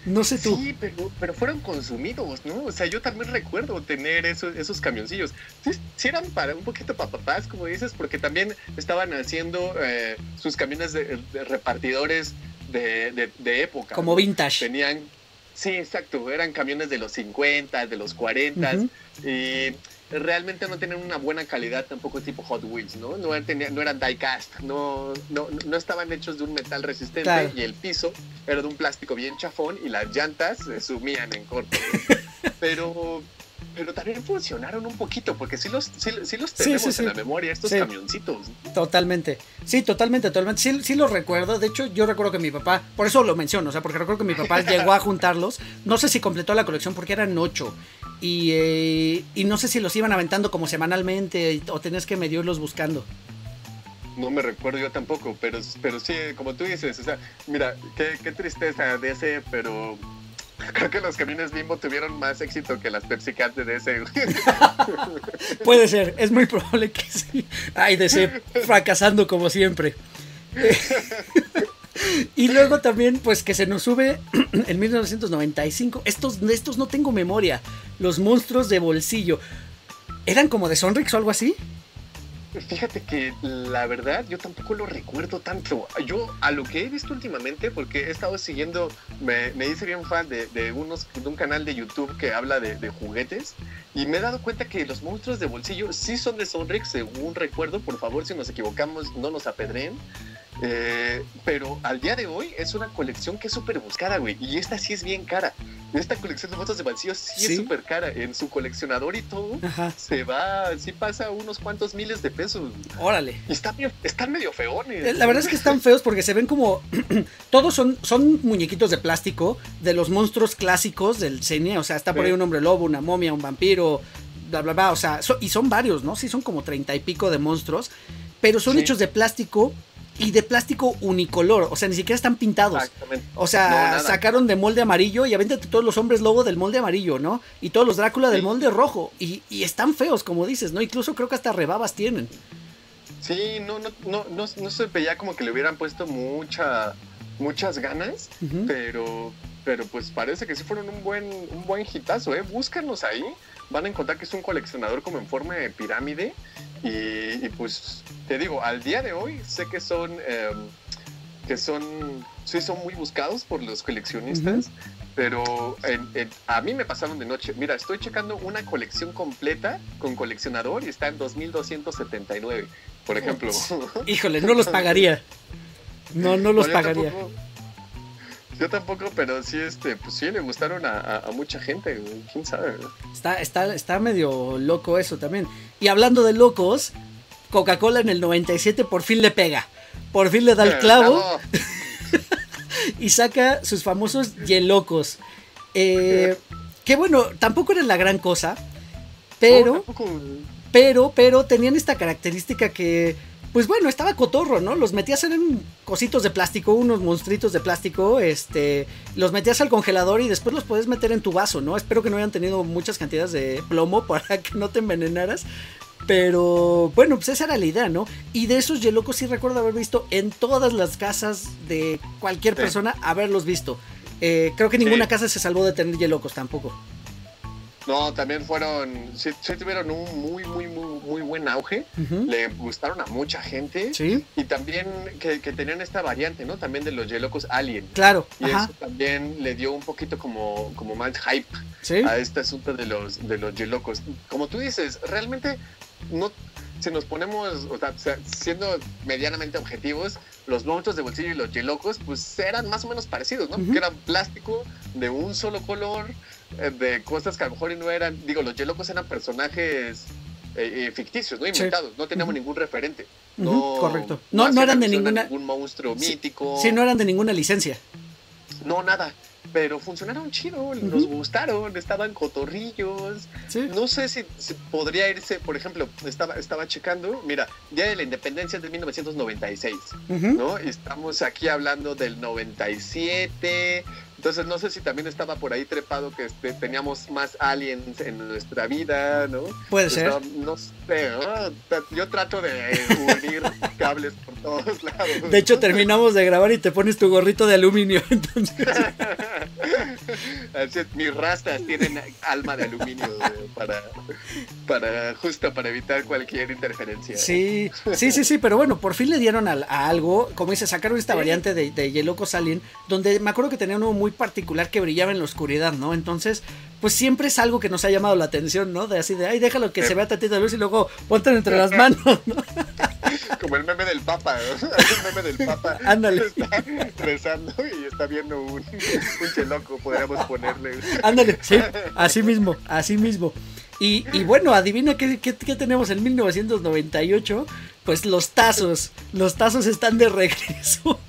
No sé tú. Sí, pero, pero fueron consumidos, ¿no? O sea, yo también recuerdo tener esos, esos camioncillos. Sí, sí eran para un poquito para papás, como dices, porque también estaban haciendo eh, sus camiones de, de repartidores de, de- de época. Como ¿no? vintage. Tenían, sí, exacto, eran camiones de los 50, de los 40 Ujú. y realmente no tenían una buena calidad tampoco tipo Hot Wheels, ¿no? No, eran- tenía- no eran die-cast, no, no, no estaban hechos de un metal resistente Claro. y el piso era de un plástico bien chafón y las llantas se sumían en corto. Pero, pero también funcionaron un poquito, porque sí los, sí, los tenemos en la memoria, estos camioncitos. Totalmente, sí, totalmente, totalmente. Sí, sí los recuerdo. De hecho, yo recuerdo que mi papá, por eso lo menciono, o sea, porque recuerdo que mi papá llegó a juntarlos. No sé si completó la colección porque eran ocho. Y, eh, y no sé si los iban aventando como semanalmente o tenías que medio irlos buscando no me recuerdo yo tampoco, pero, pero sí, como tú dices, o sea, mira, qué, qué tristeza de ese, pero Creo que los camiones Bimbo tuvieron más éxito que las Pepsi Cat de DC. Puede ser, es muy probable que sí. Ay, DC fracasando como siempre. y luego también, pues que se nos sube en 1995. Estos, estos no tengo memoria. Los monstruos de bolsillo. ¿Eran como de Sonrix o algo así? Fíjate que la verdad yo tampoco lo recuerdo tanto. Yo a lo que he visto últimamente, porque he estado siguiendo, me, me hice bien fan de, de, unos, de un canal de YouTube que habla de, juguetes y me he dado cuenta que los monstruos de bolsillo sí son de Sonrix, según recuerdo. Por favor, si nos equivocamos, no nos apedreen. Eh, pero al día de hoy es una colección que es súper buscada, güey. Y esta sí es bien cara. Esta colección de fotos de bolsillo sí, es súper cara. En su coleccionador y todo, se va, sí pasa unos cuantos miles de pesos. Órale. Y están, están medio feones. Eh, la verdad es que están feos porque se ven como. todos son, son muñequitos de plástico de los monstruos clásicos del cine. O sea, está por ahí un hombre lobo, una momia, un vampiro, bla, bla, bla. O sea, y son varios, ¿no? Sí, son como treinta y pico de monstruos. Pero son hechos de plástico y de plástico unicolor, o sea, ni siquiera están pintados. Exactamente. O sea, sacaron de molde amarillo y avéntate todos los hombres lobo del molde amarillo, ¿no? Y todos los Drácula del molde rojo. Y, están feos, como dices, ¿no? Incluso creo que hasta rebabas tienen. Sí, no, no, no, no, no se veía como que le hubieran puesto mucha, muchas ganas, pero, pero pues parece que sí fueron un buen, un buen hitazo, ¿eh? Búscanos ahí, van a encontrar que es un coleccionador como en forma de pirámide y, pues te digo, al día de hoy sé que son, em, que son, sí son muy buscados por los coleccionistas, pero a mí me pasaron de noche. Mira, estoy checando una colección completa con coleccionador y está en 2.279, por ejemplo. Híjole, no los pagaría. No, no los pagaría. Yo tampoco, pero sí, este, pues sí, le gustaron a, mucha gente, quién sabe. Está, está, está medio loco eso también. Y hablando de locos, Coca-Cola en el 97 por fin le pega. Por fin le da el eh, clavo. y saca sus famosos yelocos. Eh, que bueno, tampoco era la gran cosa. Pero, pero, pero tenían esta característica que pues bueno, estaba cotorro, ¿no? Los metías en cositos de plástico, unos monstruitos de plástico, este, los metías al congelador y después los puedes meter en tu vaso, ¿no? Espero que no hayan tenido muchas cantidades de plomo para que no te envenenaras. Pero bueno, pues esa era la idea, ¿no? Y de esos yelocos sí recuerdo haber visto en todas las casas de cualquier persona, haberlos visto. Eh, creo que ninguna casa se salvó de tener yelocos tampoco. No, también fueron, sí, tuvieron un muy, muy, muy, muy buen auge. Le gustaron a mucha gente. Sí. Y también que, tenían esta variante, ¿no? También de los Yelocos Alien. Claro. Y eso también le dio un poquito como, como más hype a este asunto de los, de los Yelocos. Como tú dices, realmente no si nos ponemos, o sea, siendo medianamente objetivos, los monstruos de bolsillo y los yelocos, pues eran más o menos parecidos, ¿no? Porque eran plástico de un solo color, de cosas que a lo mejor no eran, digo, los Yelocos eran personajes eh, eh, ficticios, no inventados, no teníamos ningún referente. No, correcto. No, no, eran de ninguna. Ningún monstruo mítico. Sí, no eran de ninguna licencia. No, nada pero funcionaron chido, nos gustaron, estaban cotorrillos. No sé si, podría irse, por ejemplo, estaba, estaba checando, mira, Día de la Independencia es de 1996, ¿no? Estamos aquí hablando del 97, entonces no sé si también estaba por ahí trepado que este, teníamos más aliens en nuestra vida, ¿no? Puede ser. No, sé, yo trato de unir cables por todos lados. De hecho terminamos de grabar y te pones tu gorrito de aluminio, entonces. Así mis rastas tienen alma de aluminio para, para justo para evitar cualquier interferencia. Sí, sí, sí, sí, pero bueno, por fin le dieron a, algo, como dice, sacaron esta variante de, de Yelocos Alien, donde me acuerdo que tenía uno muy particular que brillaba en la oscuridad, ¿no? Entonces, pues siempre es algo que nos ha llamado la atención, ¿no? De así de, ay, déjalo que se vea tantito de luz y luego ponte entre las manos, ¿no? Como el meme del Papa, ¿no? El meme del Papa. Ándale. Está rezando y está viendo un, un cheloco, podríamos ponerle. Ándale, sí, así mismo, así mismo. Y, y bueno, adivina qué, qué, qué, tenemos en 1998. Pues los tazos. Los tazos están de regreso.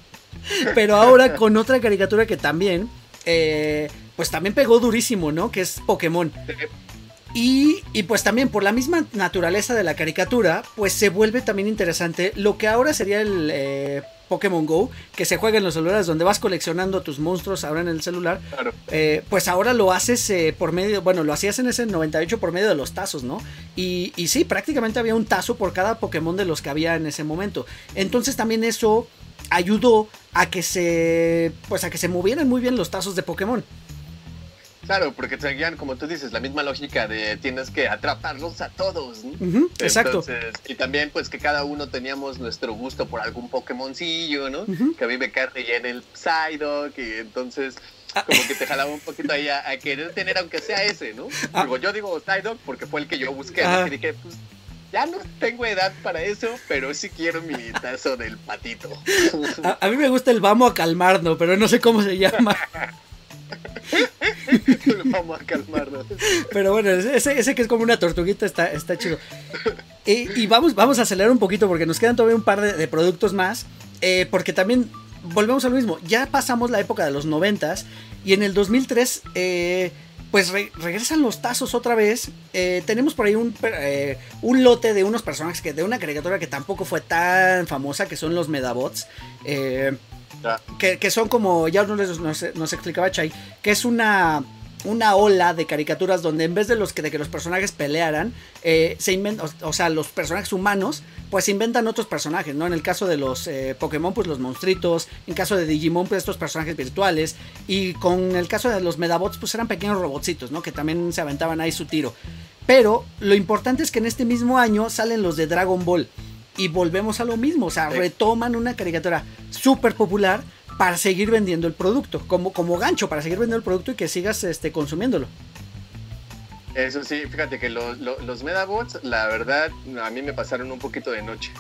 Pero ahora con otra caricatura que también, eh, pues también pegó durísimo, ¿no? Que es Pokémon. Y, y, pues también por la misma naturaleza de la caricatura, pues se vuelve también interesante lo que ahora sería el eh, Pokémon Go, que se juega en los celulares, donde vas coleccionando tus monstruos ahora en el celular. Claro. Eh, pues ahora lo haces eh, por medio, bueno, lo hacías en ese 98 por medio de los tazos, ¿no? Y, y sí, prácticamente había un tazo por cada Pokémon de los que había en ese momento. Entonces también eso ayudó a que se, pues a que se movieran muy bien los tazos de Pokémon. Claro, porque seguían, como tú dices, la misma lógica de tienes que atraparlos a todos. ¿no? Uh -huh, exacto. Entonces, y también, pues que cada uno teníamos nuestro gusto por algún Pokémoncillo, ¿no? Uh -huh. Que a mí me cae en el Psyduck, y entonces como que te jalaba un poquito ahí a, a querer tener, aunque sea ese, ¿no? Ah. Digo, yo digo Psyduck porque fue el que yo busqué, ¿no? Y dije, pues ya no tengo edad para eso, pero sí quiero mi tazo del patito. A, a, mí me gusta el vamos a calmarnos, pero no sé cómo se llama. Vamos a calmarnos. Pero bueno, ese, ese, que es como una tortuguita está, está chido. Y, y, vamos, vamos a acelerar un poquito porque nos quedan todavía un par de, de productos más. Eh, porque también volvemos a lo mismo. Ya pasamos la época de los noventas y en el 2003... Eh, pues re regresan los tazos otra vez. Eh, tenemos por ahí un, eh, un, lote de unos personajes que de una caricatura que tampoco fue tan famosa, que son los Medabots. Eh, que, que, son como, ya nos, nos, nos, explicaba Chay, que es una, una ola de caricaturas donde en vez de, los que, de que los personajes pelearan, eh, se inventan, o, o, sea, los personajes humanos, pues se inventan otros personajes, ¿no? En el caso de los eh, Pokémon, pues los monstruitos, en caso de Digimon, pues estos personajes virtuales, y con el caso de los Medabots, pues eran pequeños robotcitos, ¿no? Que también se aventaban ahí su tiro. Pero lo importante es que en este mismo año salen los de Dragon Ball. Y volvemos a lo mismo, o sea, retoman una caricatura súper popular para seguir vendiendo el producto, como, como gancho, para seguir vendiendo el producto y que sigas este, consumiéndolo. Eso sí, fíjate que los, los, Medabots, la verdad, a mí me pasaron un poquito de noche.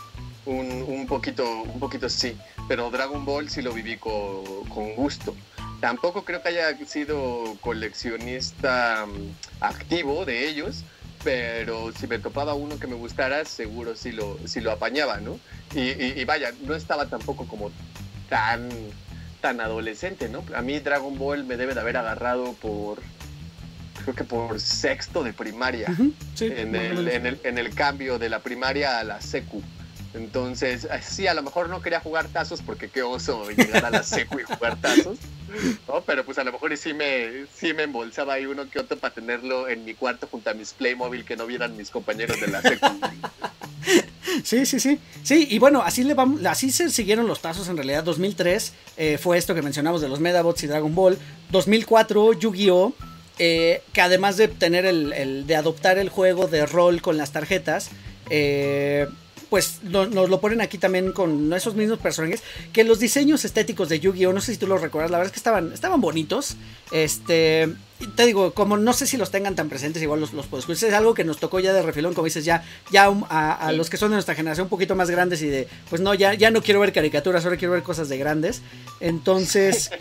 Un, un, poquito, un poquito sí, pero Dragon Ball sí lo viví con, con gusto. Tampoco creo que haya sido coleccionista um, activo de ellos, pero si me topaba uno que me gustara, seguro sí lo, sí lo apañaba, ¿no? Y, y, vaya, no estaba tampoco como tan, tan adolescente, ¿no? A mí Dragon Ball me debe de haber agarrado por, creo que por sexto de primaria, uh -huh, sí, en, el, en, el, en, el, cambio de la primaria a la secu. Entonces, sí, a lo mejor no quería jugar tazos porque qué oso llegar a la secu y jugar tazos, ¿no? Pero pues a lo mejor sí me, sí me embolsaba ahí uno que otro para tenerlo en mi cuarto junto a mis Playmobil que no vieran mis compañeros de la secu. Sí, sí, sí. Sí, y bueno, así, le vamos, así se siguieron los tazos en realidad. 2003 eh, fue esto que mencionamos de los Medabots y Dragon Ball. 2004, Yu-Gi-Oh! Eh, que además de tener el, el, de adoptar el juego de rol con las tarjetas, eh, pues no, nos lo ponen aquí también con esos mismos personajes. Que los diseños estéticos de Yu-Gi-Oh! No sé si tú los recuerdas, la verdad es que estaban, estaban bonitos. Este. Te digo, como no sé si los tengan tan presentes, igual los, los puedo escuchar. Es algo que nos tocó ya de refilón, como dices, ya, ya a, a sí. los que son de nuestra generación un poquito más grandes y de, pues no, ya, ya no quiero ver caricaturas, ahora quiero ver cosas de grandes. Entonces.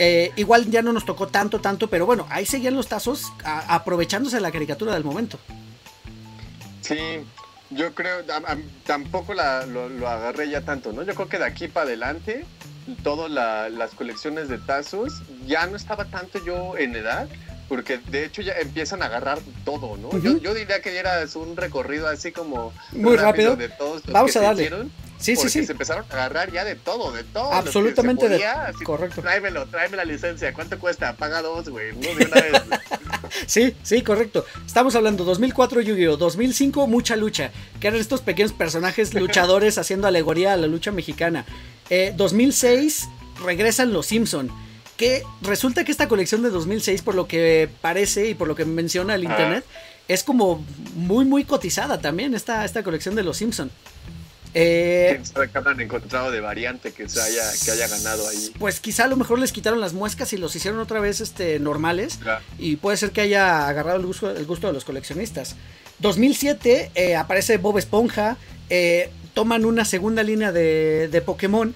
Eh, igual ya no nos tocó tanto, tanto, pero bueno, ahí seguían los tazos a, aprovechándose de la caricatura del momento. Sí, yo creo, a, a, tampoco la, lo, lo, agarré ya tanto, ¿no? Yo creo que de aquí para adelante, todas la, las colecciones de tazos, ya no estaba tanto yo en edad, porque de hecho ya empiezan a agarrar todo, ¿no? Uh -huh. yo, yo, diría que ya era un recorrido así como muy rápido, rápido. de todos los Vamos que a darle. Hicieron, Sí, sí, sí. se empezaron a agarrar ya de todo, de todo. Absolutamente podía, de así, correcto. Tráemelo, tráeme la licencia. ¿Cuánto cuesta? Paga dos, güey. No de una vez. Sí, sí, correcto. Estamos hablando 2004 Yu-Gi-Oh, 2005 Mucha Lucha, que eran estos pequeños personajes luchadores haciendo alegoría a la lucha mexicana. Eh, 2006 regresan los Simpson. Que resulta que esta colección de 2006, por lo que parece y por lo que menciona el internet, ah. es como muy, muy cotizada también esta, esta colección de los Simpson. Eh, ¿Quién sabe qué habrán encontrado de variante que, se haya, que haya ganado ahí? Pues quizá a lo mejor les quitaron las muescas y los hicieron otra vez este, normales. Y puede ser que haya agarrado el gusto, el gusto de los coleccionistas. 2007 eh, aparece Bob Esponja. Eh, toman una segunda línea de, de Pokémon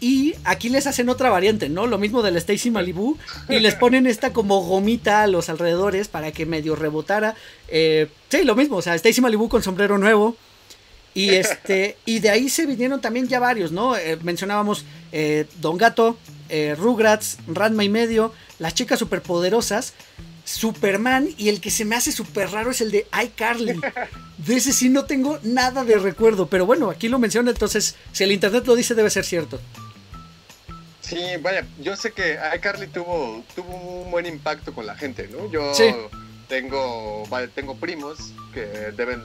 y aquí les hacen otra variante, ¿no? Lo mismo del Stacy Malibu. Y les ponen esta como gomita a los alrededores para que medio rebotara. Sí, lo mismo. O sea, Stacy Malibu con sombrero nuevo. Y este. Y de ahí se vinieron también ya varios, ¿no? Eh, mencionábamos eh, Don Gato, Rugrats, Ranma y medio, las chicas superpoderosas. Superman y el que se me hace súper raro es el de iCarly. De ese sí no tengo nada de recuerdo, pero bueno, aquí lo menciona, entonces si el internet lo dice debe ser cierto. Sí, vaya, yo sé que iCarly tuvo, tuvo un buen impacto con la gente, ¿no? Yo tengo, tengo primos que deben,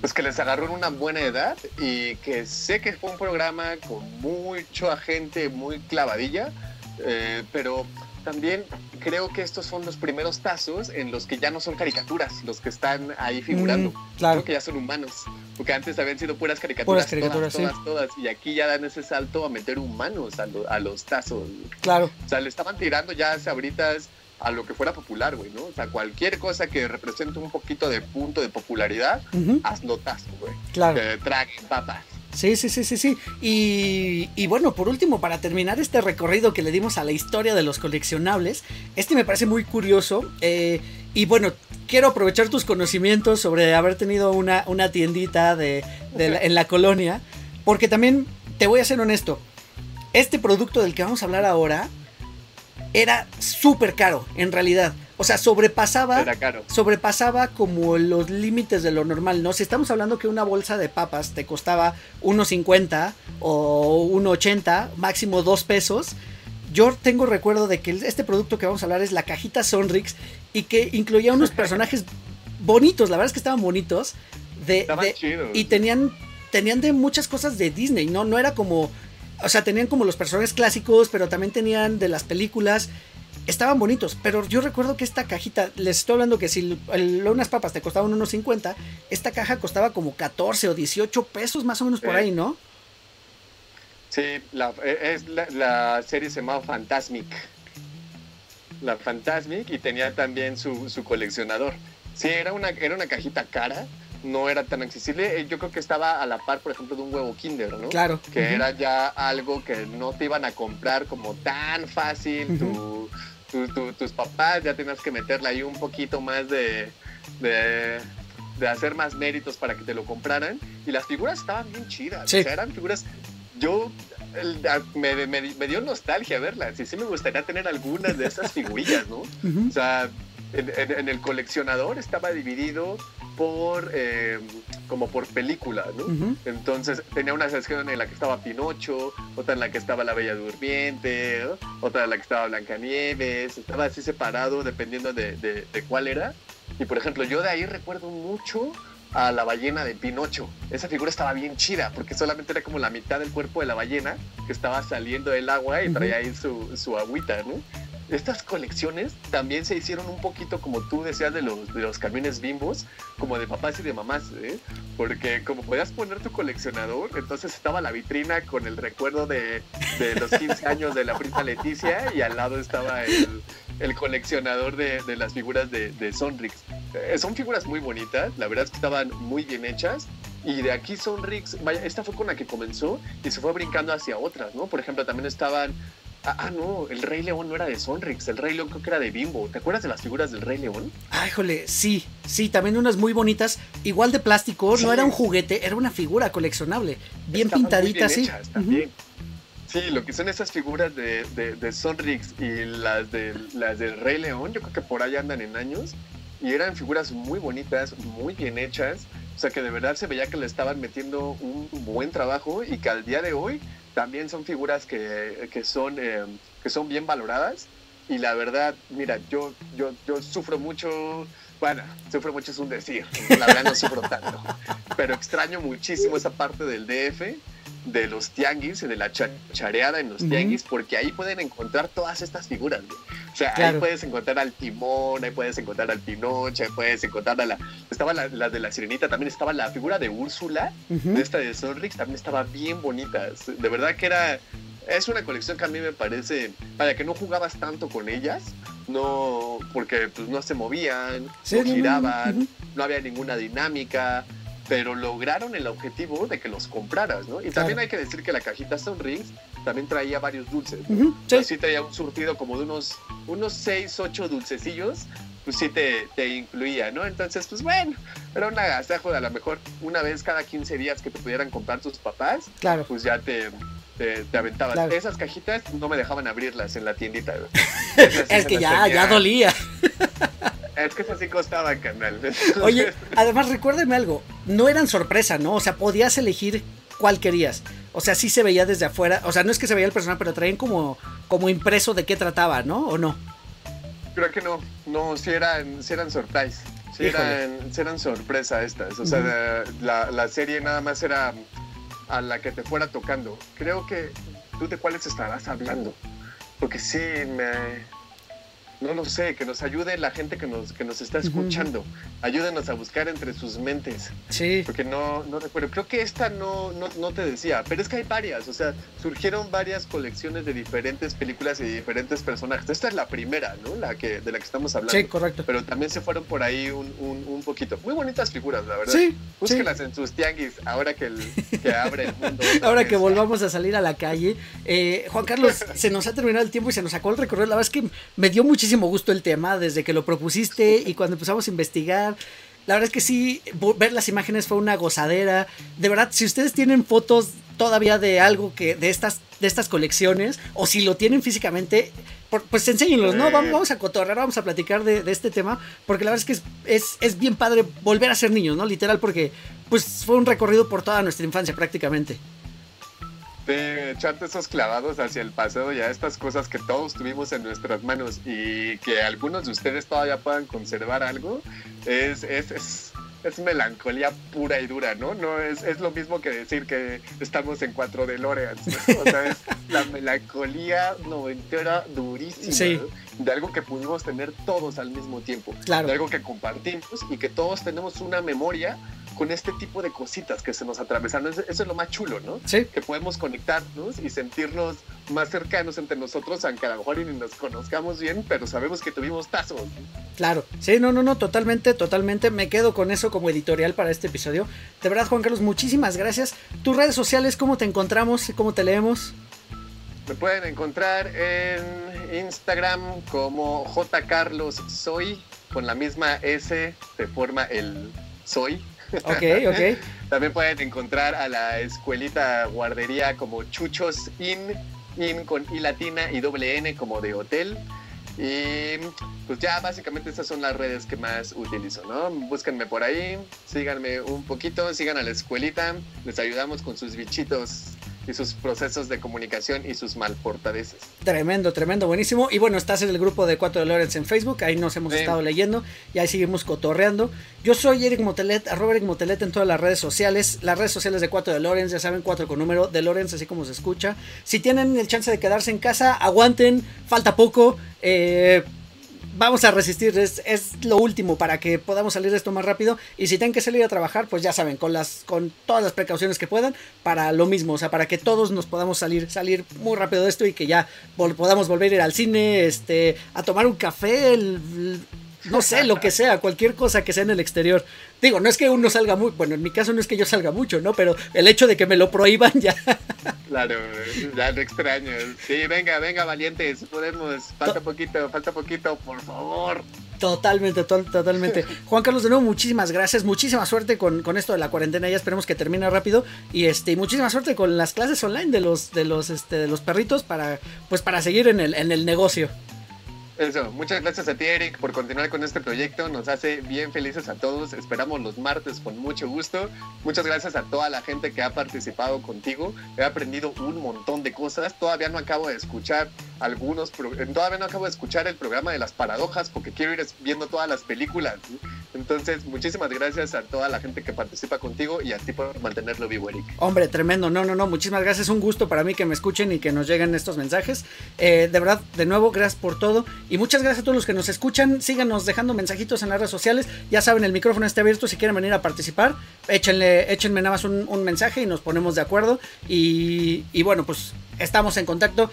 pues que les agarró en una buena edad y que sé que fue un programa con mucha gente muy clavadilla, eh, pero también creo que estos son los primeros tazos en los que ya no son caricaturas, los que están ahí figurando. Mm, claro. Creo que ya son humanos. Porque antes habían sido puras caricaturas. Puras caricaturas, todas, todas, Y aquí ya dan ese salto a meter humanos a, los tazos. Claro. O sea, le estaban tirando ya sabritas a lo que fuera popular, güey, ¿no? O sea, cualquier cosa que represente un poquito de punto de popularidad, hazlo tazo, güey. Claro. Que trague papas. Sí, sí, sí, sí, sí. Y, bueno, por último, para terminar este recorrido que le dimos a la historia de los coleccionables, este me parece muy curioso. Eh, y bueno, quiero aprovechar tus conocimientos sobre haber tenido una, una tiendita de, en la colonia, porque también te voy a ser honesto. Este producto del que vamos a hablar ahora era súper caro, en realidad. O sea, sobrepasaba, sobrepasaba como los límites de lo normal, ¿no? Si estamos hablando que una bolsa de papas te costaba 1.50 o 1.80, máximo 2 pesos, yo tengo recuerdo de que este producto que vamos a hablar es la cajita Sonrix y que incluía unos personajes bonitos, la verdad es que estaban bonitos. De, y tenían, tenían de muchas cosas de Disney, ¿no? No era como... O sea, tenían como los personajes clásicos, pero también tenían de las películas estaban bonitos, pero yo recuerdo que esta cajita, les estoy hablando que si unas papas te costaban unos 50, esta caja costaba como 14 o 18 pesos más o menos por ahí, ¿no? Sí, la, e, es la, serie se llamaba Fantasmic. La Fantasmic y tenía también su, su, coleccionador. Sí, era una, era una cajita cara, no era tan accesible. Eh, yo creo que estaba a la par, por ejemplo, de un huevo Kinder, ¿no? Claro. Que era ya algo que no te iban a comprar como tan fácil. tu, tus papás, ya tenías que meterle ahí un poquito más de, de, hacer más méritos para que te lo compraran. Y las figuras estaban bien chidas. O sea, eran figuras. Yo me, me, dio nostalgia verlas. Y sí me gustaría tener algunas de esas figurillas, ¿no? O sea, en, el coleccionador estaba dividido por eh, como por película, ¿no? Entonces tenía una sección en la que estaba Pinocho, otra en la que estaba La Bella Durmiente, otra en la que estaba Blancanieves, estaba así separado dependiendo de, de, cuál era. Y por ejemplo, yo de ahí recuerdo mucho a la ballena de Pinocho. Esa figura estaba bien chida porque solamente era como la mitad del cuerpo de la ballena que estaba saliendo del agua y traía ahí su, su agüita, ¿no? Estas colecciones también se hicieron un poquito como tú decías de los, de los camiones bimbos, como de papás y de mamás, ¿eh? porque como podías poner tu coleccionador, entonces estaba la vitrina con el recuerdo de, de los 15 años de la prima Leticia y al lado estaba el, el coleccionador de, de, las figuras de, de Sonrix. Eh, son figuras muy bonitas, la verdad es que estaban muy bien hechas. Y de aquí Sonrix, vaya, esta fue con la que comenzó y se fue brincando hacia otras, ¿no? Por ejemplo, también estaban Ah, ah, no, el Rey León no era de Sonrix, el Rey León creo que era de Bimbo. ¿Te acuerdas de las figuras del Rey León? Ah, híjole, sí, sí, también unas muy bonitas, igual de plástico, no era un juguete, era una figura coleccionable, bien pintadita, así. Sí, lo que son esas figuras de, de, Sonrix y las, de, las del Rey León, yo creo que por ahí andan en años. Y eran figuras muy bonitas, muy bien hechas. O sea que de verdad se veía que le estaban metiendo un buen trabajo y que al día de hoy también son figuras que, que son, eh, que son bien valoradas. Y la verdad, mira, yo, yo, yo sufro mucho, bueno, sufro mucho es un decir, la verdad no sufro tanto, pero extraño muchísimo esa parte del DF de los tianguis, de la chareada en los tianguis, porque ahí pueden encontrar todas estas figuras. O sea, ahí puedes encontrar al timón, ahí puedes encontrar al Pinoche, ahí puedes encontrar a la... Estaba la, de la sirenita, también estaba la figura de Úrsula, de esta de Sonrix, también estaba bien bonita. De verdad que era... Es una colección que a mí me parece, para que no jugabas tanto con ellas, no, porque pues no se movían, no giraban, no había ninguna dinámica, pero lograron el objetivo de que los compraras, ¿no? Y también hay que decir que la cajita Sonrix también traía varios dulces. ¿no? sí. traía un surtido como de unos, unos 6, 8 dulcecillos, pues sí te, te, incluía, ¿no? Entonces, pues bueno, era un agasajo de a lo mejor una vez cada 15 días que te pudieran comprar tus papás, claro. pues ya te, te, te aventabas. Claro. Esas cajitas no me dejaban abrirlas en la tiendita. es que ya, ya dolía. Es que eso sí costaba, canal. Oye, además recuérdeme algo, no eran sorpresa, ¿no? O sea, podías elegir cuál querías. O sea, sí se veía desde afuera. O sea, no es que se veía el personaje, pero traían como, como impreso de qué trataba, ¿no? ¿O no? Creo que no. No, sí eran, sí eran surprise. Sí eran, sí eran, sorpresa estas. O sea, uh -huh. la, la serie nada más era a la que te fuera tocando. Creo que tú de cuáles estarás hablando. Porque sí, me, no lo sé, que nos ayude la gente que nos, que nos está escuchando. Uh -huh. Ayúdenos a buscar entre sus mentes. Sí. Porque no, no recuerdo. Creo que esta no, no, no, te decía, pero es que hay varias. O sea, surgieron varias colecciones de diferentes películas y de diferentes personajes. Esta es la primera, ¿no? La que, de la que estamos hablando. Sí, correcto. Pero también se fueron por ahí un, un, un poquito. Muy bonitas figuras, la verdad. Sí. Búsquelas sí. en sus tianguis ahora que, el, que abre el mundo. ahora que volvamos a salir a la calle. Eh, Juan Carlos, se nos ha terminado el tiempo y se nos sacó el recorrido. La verdad es que me dio muchísimo gusto el tema desde que lo propusiste y cuando empezamos a investigar. La verdad es que sí, ver las imágenes fue una gozadera. De verdad, si ustedes tienen fotos todavía de algo que de estas de estas colecciones o si lo tienen físicamente, pues enséñenlos, ¿no? Vamos, a cotorrear, vamos a platicar de, de, este tema, porque la verdad es que es, es, es, bien padre volver a ser niños, ¿no? Literal, porque pues fue un recorrido por toda nuestra infancia prácticamente de echarte esos clavados hacia el pasado y a estas cosas que todos tuvimos en nuestras manos y que algunos de ustedes todavía puedan conservar algo, es, es, es, es melancolía pura y dura, ¿no? No es, es, lo mismo que decir que estamos en cuatro de Loreans, ¿no? O sea, es la melancolía noventera durísima sí. de algo que pudimos tener todos al mismo tiempo, claro. de algo que compartimos y que todos tenemos una memoria con este tipo de cositas que se nos atravesaron. Eso, es lo más chulo, ¿no? Sí. Que podemos conectarnos y sentirnos más cercanos entre nosotros, aunque a lo mejor ni nos conozcamos bien, pero sabemos que tuvimos tazos. Claro, sí, no, no, no, totalmente, totalmente. Me quedo con eso como editorial para este episodio. De verdad, Juan Carlos, muchísimas gracias. Tus redes sociales, ¿cómo te encontramos? ¿Cómo te leemos? Me pueden encontrar en Instagram como jcarlossoy, con la misma S de forma el soy. Ok, ok. También pueden encontrar a la escuelita guardería como Chuchos In, In con I latina y doble N como de hotel. Y pues ya básicamente estas son las redes que más utilizo, ¿no? Búsquenme por ahí, síganme un poquito, sigan a la escuelita, les ayudamos con sus bichitos y sus procesos de comunicación y sus malportadeces. Tremendo, tremendo, buenísimo. Y bueno, estás en el grupo de Cuatro de Lorenz en Facebook, ahí nos hemos sí. estado leyendo y ahí seguimos cotorreando. Yo soy Eric Motelet, arroba Eric Motelet en todas las redes sociales. Las redes sociales de Cuatro de Lorenz, ya saben, cuatro con número de Lorenz, así como se escucha. Si tienen el chance de quedarse en casa, aguanten, falta poco. Eh, vamos a resistir, es, es, lo último para que podamos salir de esto más rápido. Y si tienen que salir a trabajar, pues ya saben, con las, con todas las precauciones que puedan, para lo mismo, o sea, para que todos nos podamos salir, salir muy rápido de esto y que ya podamos volver a ir al cine, este, a tomar un café, no sé, lo que sea, cualquier cosa que sea en el exterior. Digo, no es que uno salga muy, bueno, en mi caso no es que yo salga mucho, ¿no? Pero el hecho de que me lo prohíban ya. Claro, ya lo extraño. Sí, venga, venga, valientes, podemos, falta poquito, falta poquito, por favor. Totalmente, to totalmente. Juan Carlos, de nuevo, muchísimas gracias. Muchísima suerte con, con, esto de la cuarentena. Ya esperemos que termine rápido. Y este, muchísima suerte con las clases online de los, de los, este, de los perritos para, pues, para seguir en el, en el negocio. Eso, muchas gracias a ti Eric por continuar con este proyecto, nos hace bien felices a todos, esperamos los martes con mucho gusto, muchas gracias a toda la gente que ha participado contigo, he aprendido un montón de cosas, todavía no acabo de escuchar algunos, todavía no acabo de escuchar el programa de las paradojas porque quiero ir viendo todas las películas, entonces muchísimas gracias a toda la gente que participa contigo y a ti por mantenerlo vivo Eric. Hombre, tremendo, no, no, no, muchísimas gracias, un gusto para mí que me escuchen y que nos lleguen estos mensajes, eh, de verdad, de nuevo, gracias por todo. Y muchas gracias a todos los que nos escuchan. Síganos dejando mensajitos en las redes sociales. Ya saben, el micrófono está abierto. Si quieren venir a participar, échenle, échenme nada más un, mensaje y nos ponemos de acuerdo. Y, bueno, pues estamos en contacto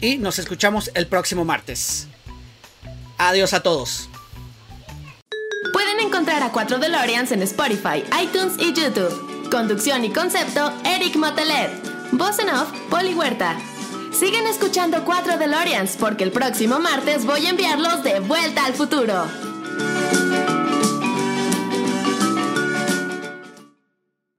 y nos escuchamos el próximo martes. Adiós a todos. Pueden encontrar encontrar a 4 DeLoreans en Spotify, iTunes y YouTube. Conducción y concepto, Eric Motelet. Voz en off, Poli Huerta. Siguen escuchando 4 DeLoreans porque el próximo martes voy a enviarlos de vuelta al futuro.